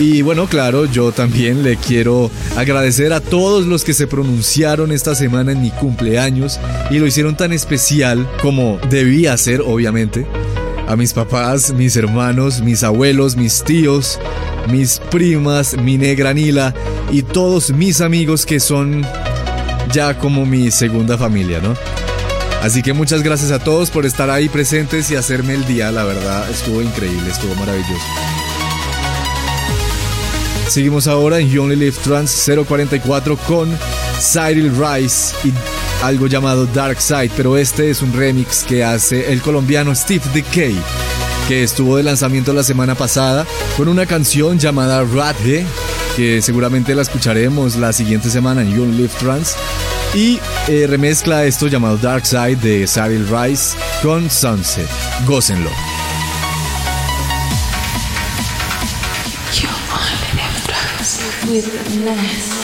[SPEAKER 2] Y bueno, claro, yo también le quiero agradecer a todos los que se pronunciaron esta semana en mi cumpleaños y lo hicieron tan especial como debía ser, obviamente. A mis papás, mis hermanos, mis abuelos, mis tíos, mis primas, mi negra Nila y todos mis amigos que son ya como mi segunda familia, ¿no? Así que muchas gracias a todos por estar ahí presentes y hacerme el día, la verdad estuvo increíble, estuvo maravilloso. Seguimos ahora en You Only Live Trans 044 con Cyril Rice y algo llamado Dark Side, pero este es un remix que hace el colombiano Steve Decay, que estuvo de lanzamiento la semana pasada con una canción llamada Radhe, que seguramente la escucharemos la siguiente semana en You Live Trans. Y eh, remezcla esto llamado Dark Side de Cyril Rice con Sunset. Gócenlo.
[SPEAKER 1] with a mess.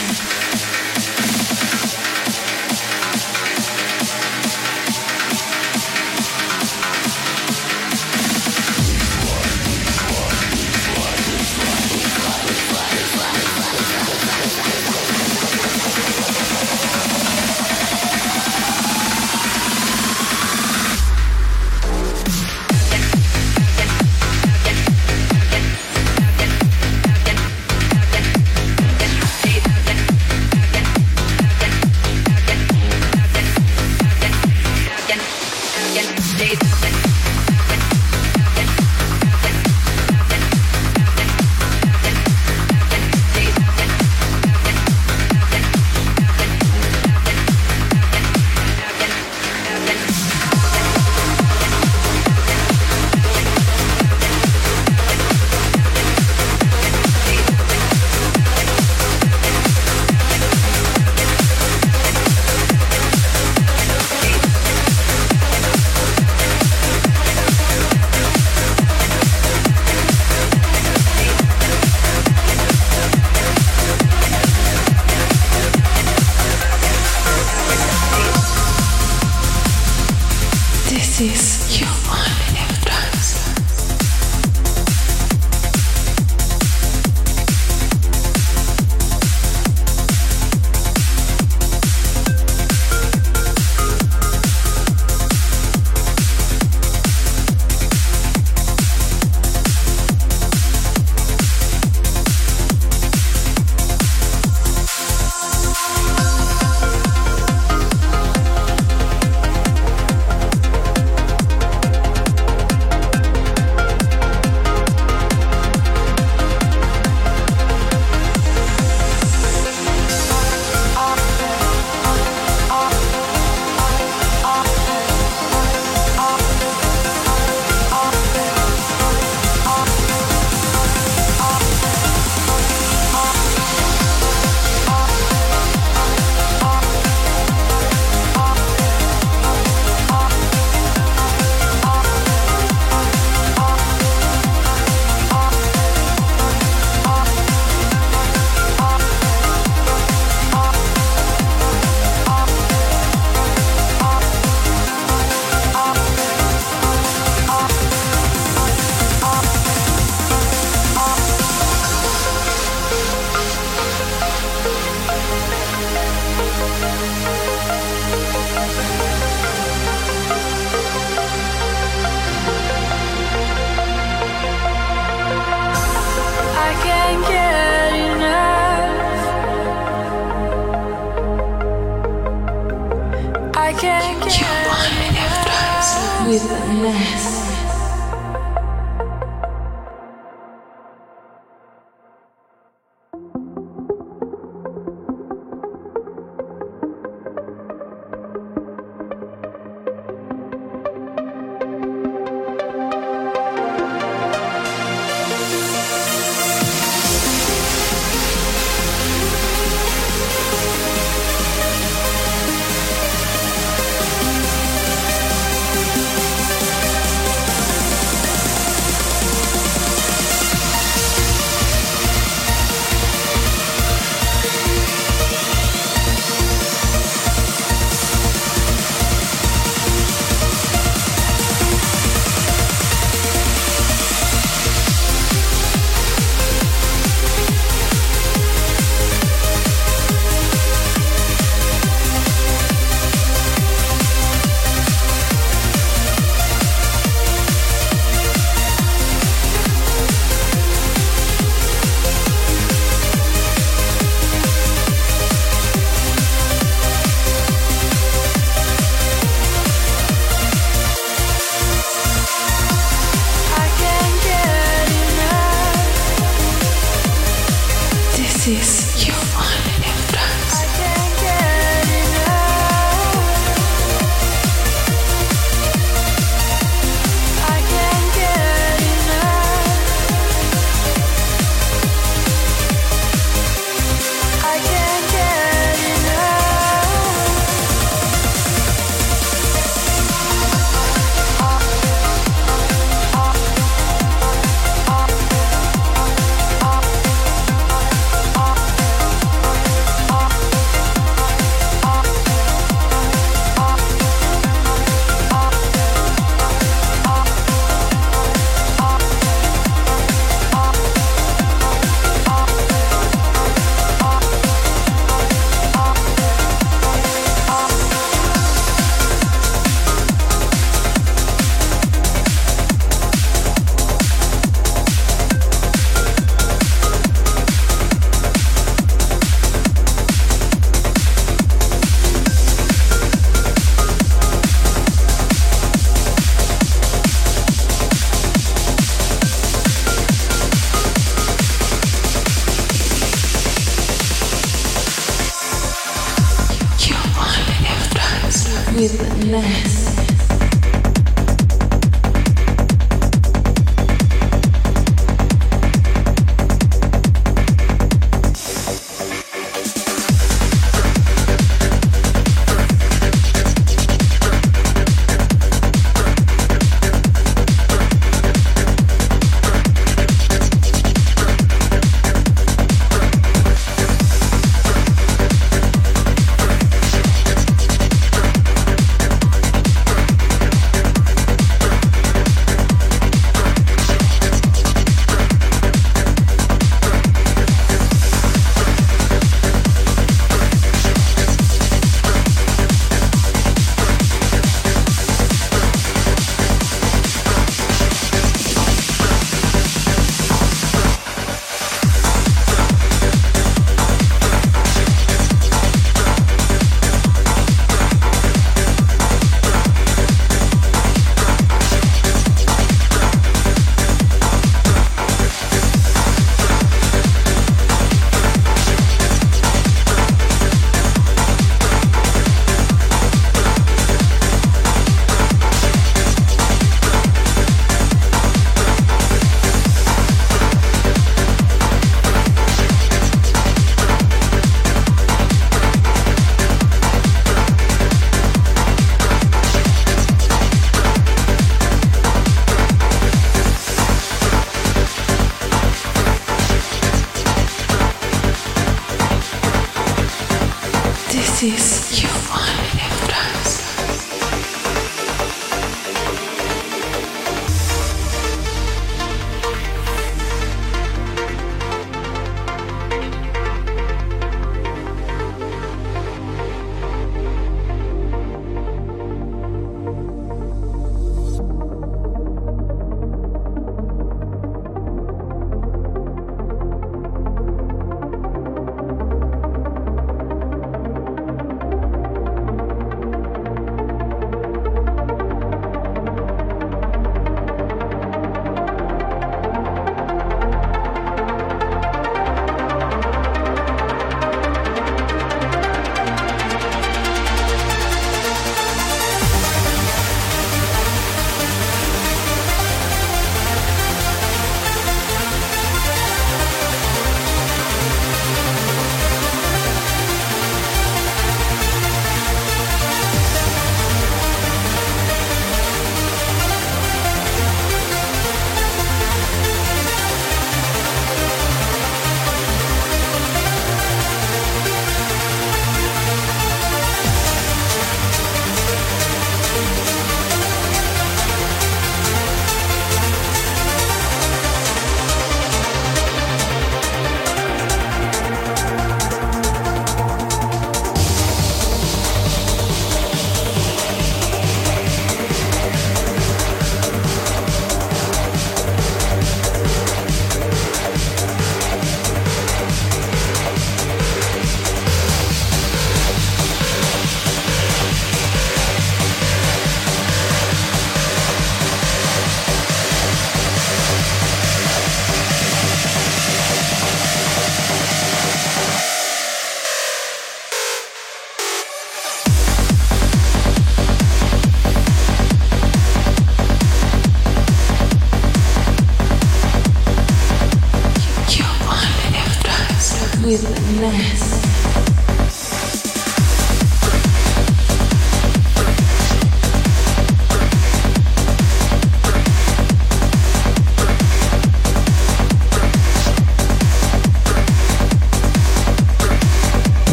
[SPEAKER 1] With finesse.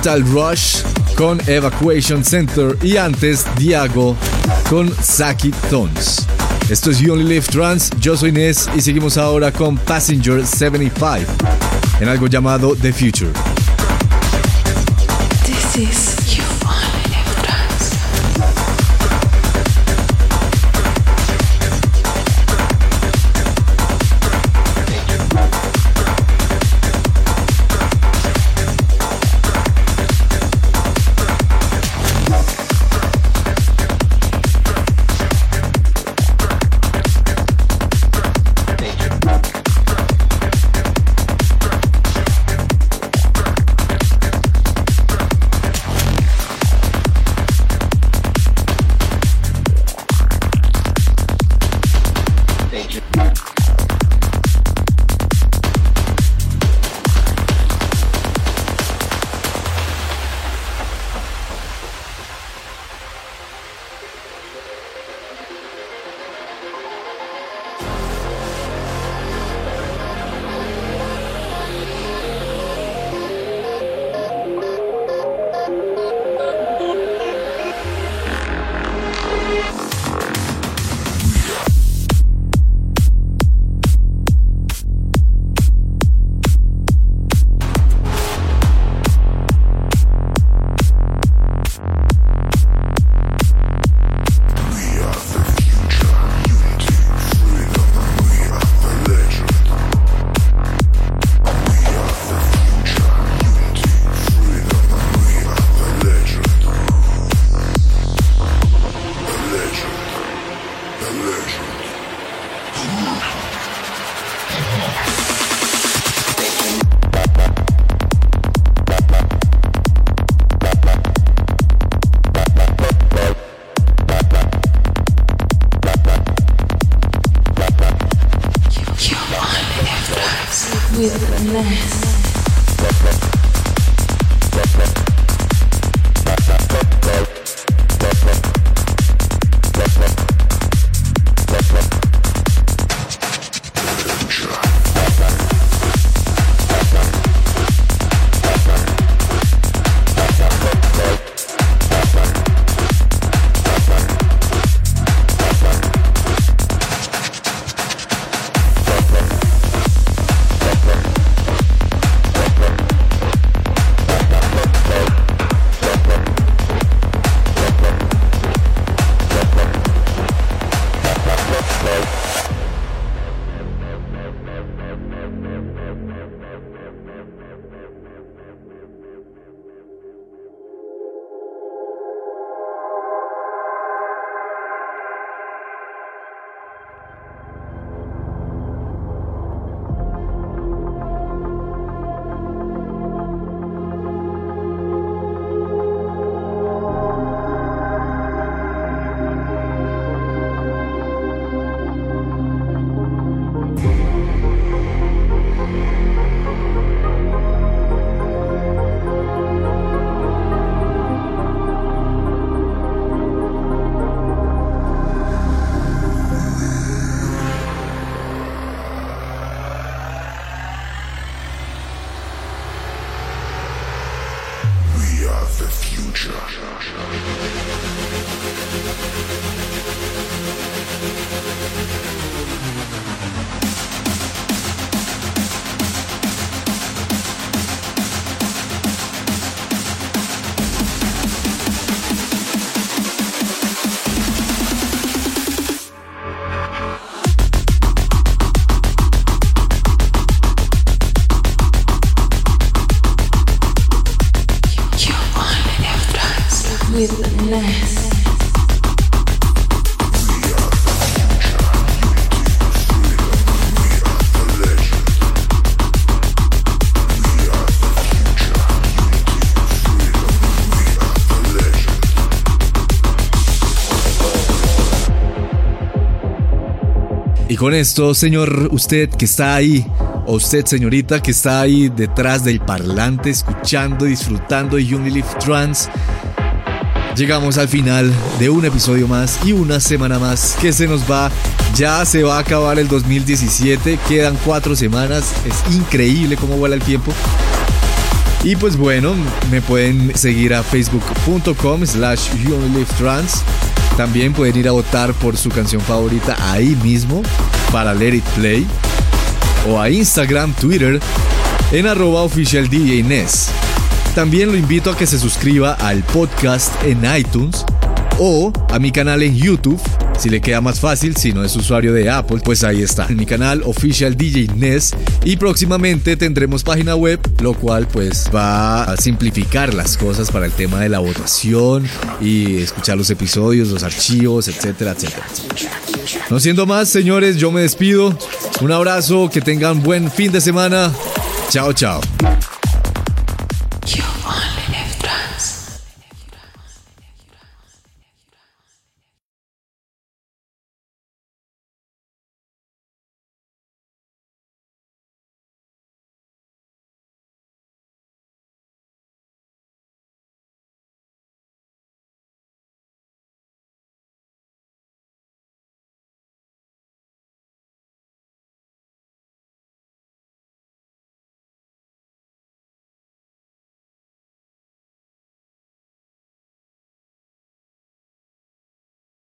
[SPEAKER 2] Digital Rush con Evacuation Center y antes Diago con Saki Tones. Esto es You Only Live Trans, yo soy Nes y seguimos ahora con Passenger 75 en algo llamado The Future.
[SPEAKER 1] This is
[SPEAKER 2] con esto, señor, usted que está ahí, o usted, señorita, que está ahí detrás del parlante, escuchando, disfrutando de Unilife Trans, llegamos al final de un episodio más y una semana más que se nos va. Ya se va a acabar el 2017, quedan cuatro semanas, es increíble cómo vuela el tiempo. Y pues bueno, me pueden seguir a facebook.com slash trans. También pueden ir a votar por su canción favorita ahí mismo para Let It Play. O a Instagram, Twitter en arroba oficial DJ Nes. También lo invito a que se suscriba al podcast en iTunes o a mi canal en YouTube. Si le queda más fácil, si no es usuario de Apple, pues ahí está, en mi canal Official DJ Ness. Y próximamente tendremos página web, lo cual pues va a simplificar las cosas para el tema de la votación y escuchar los episodios, los archivos, etcétera, etcétera. No siendo más, señores, yo me despido. Un abrazo, que tengan buen fin de semana. Chao, chao.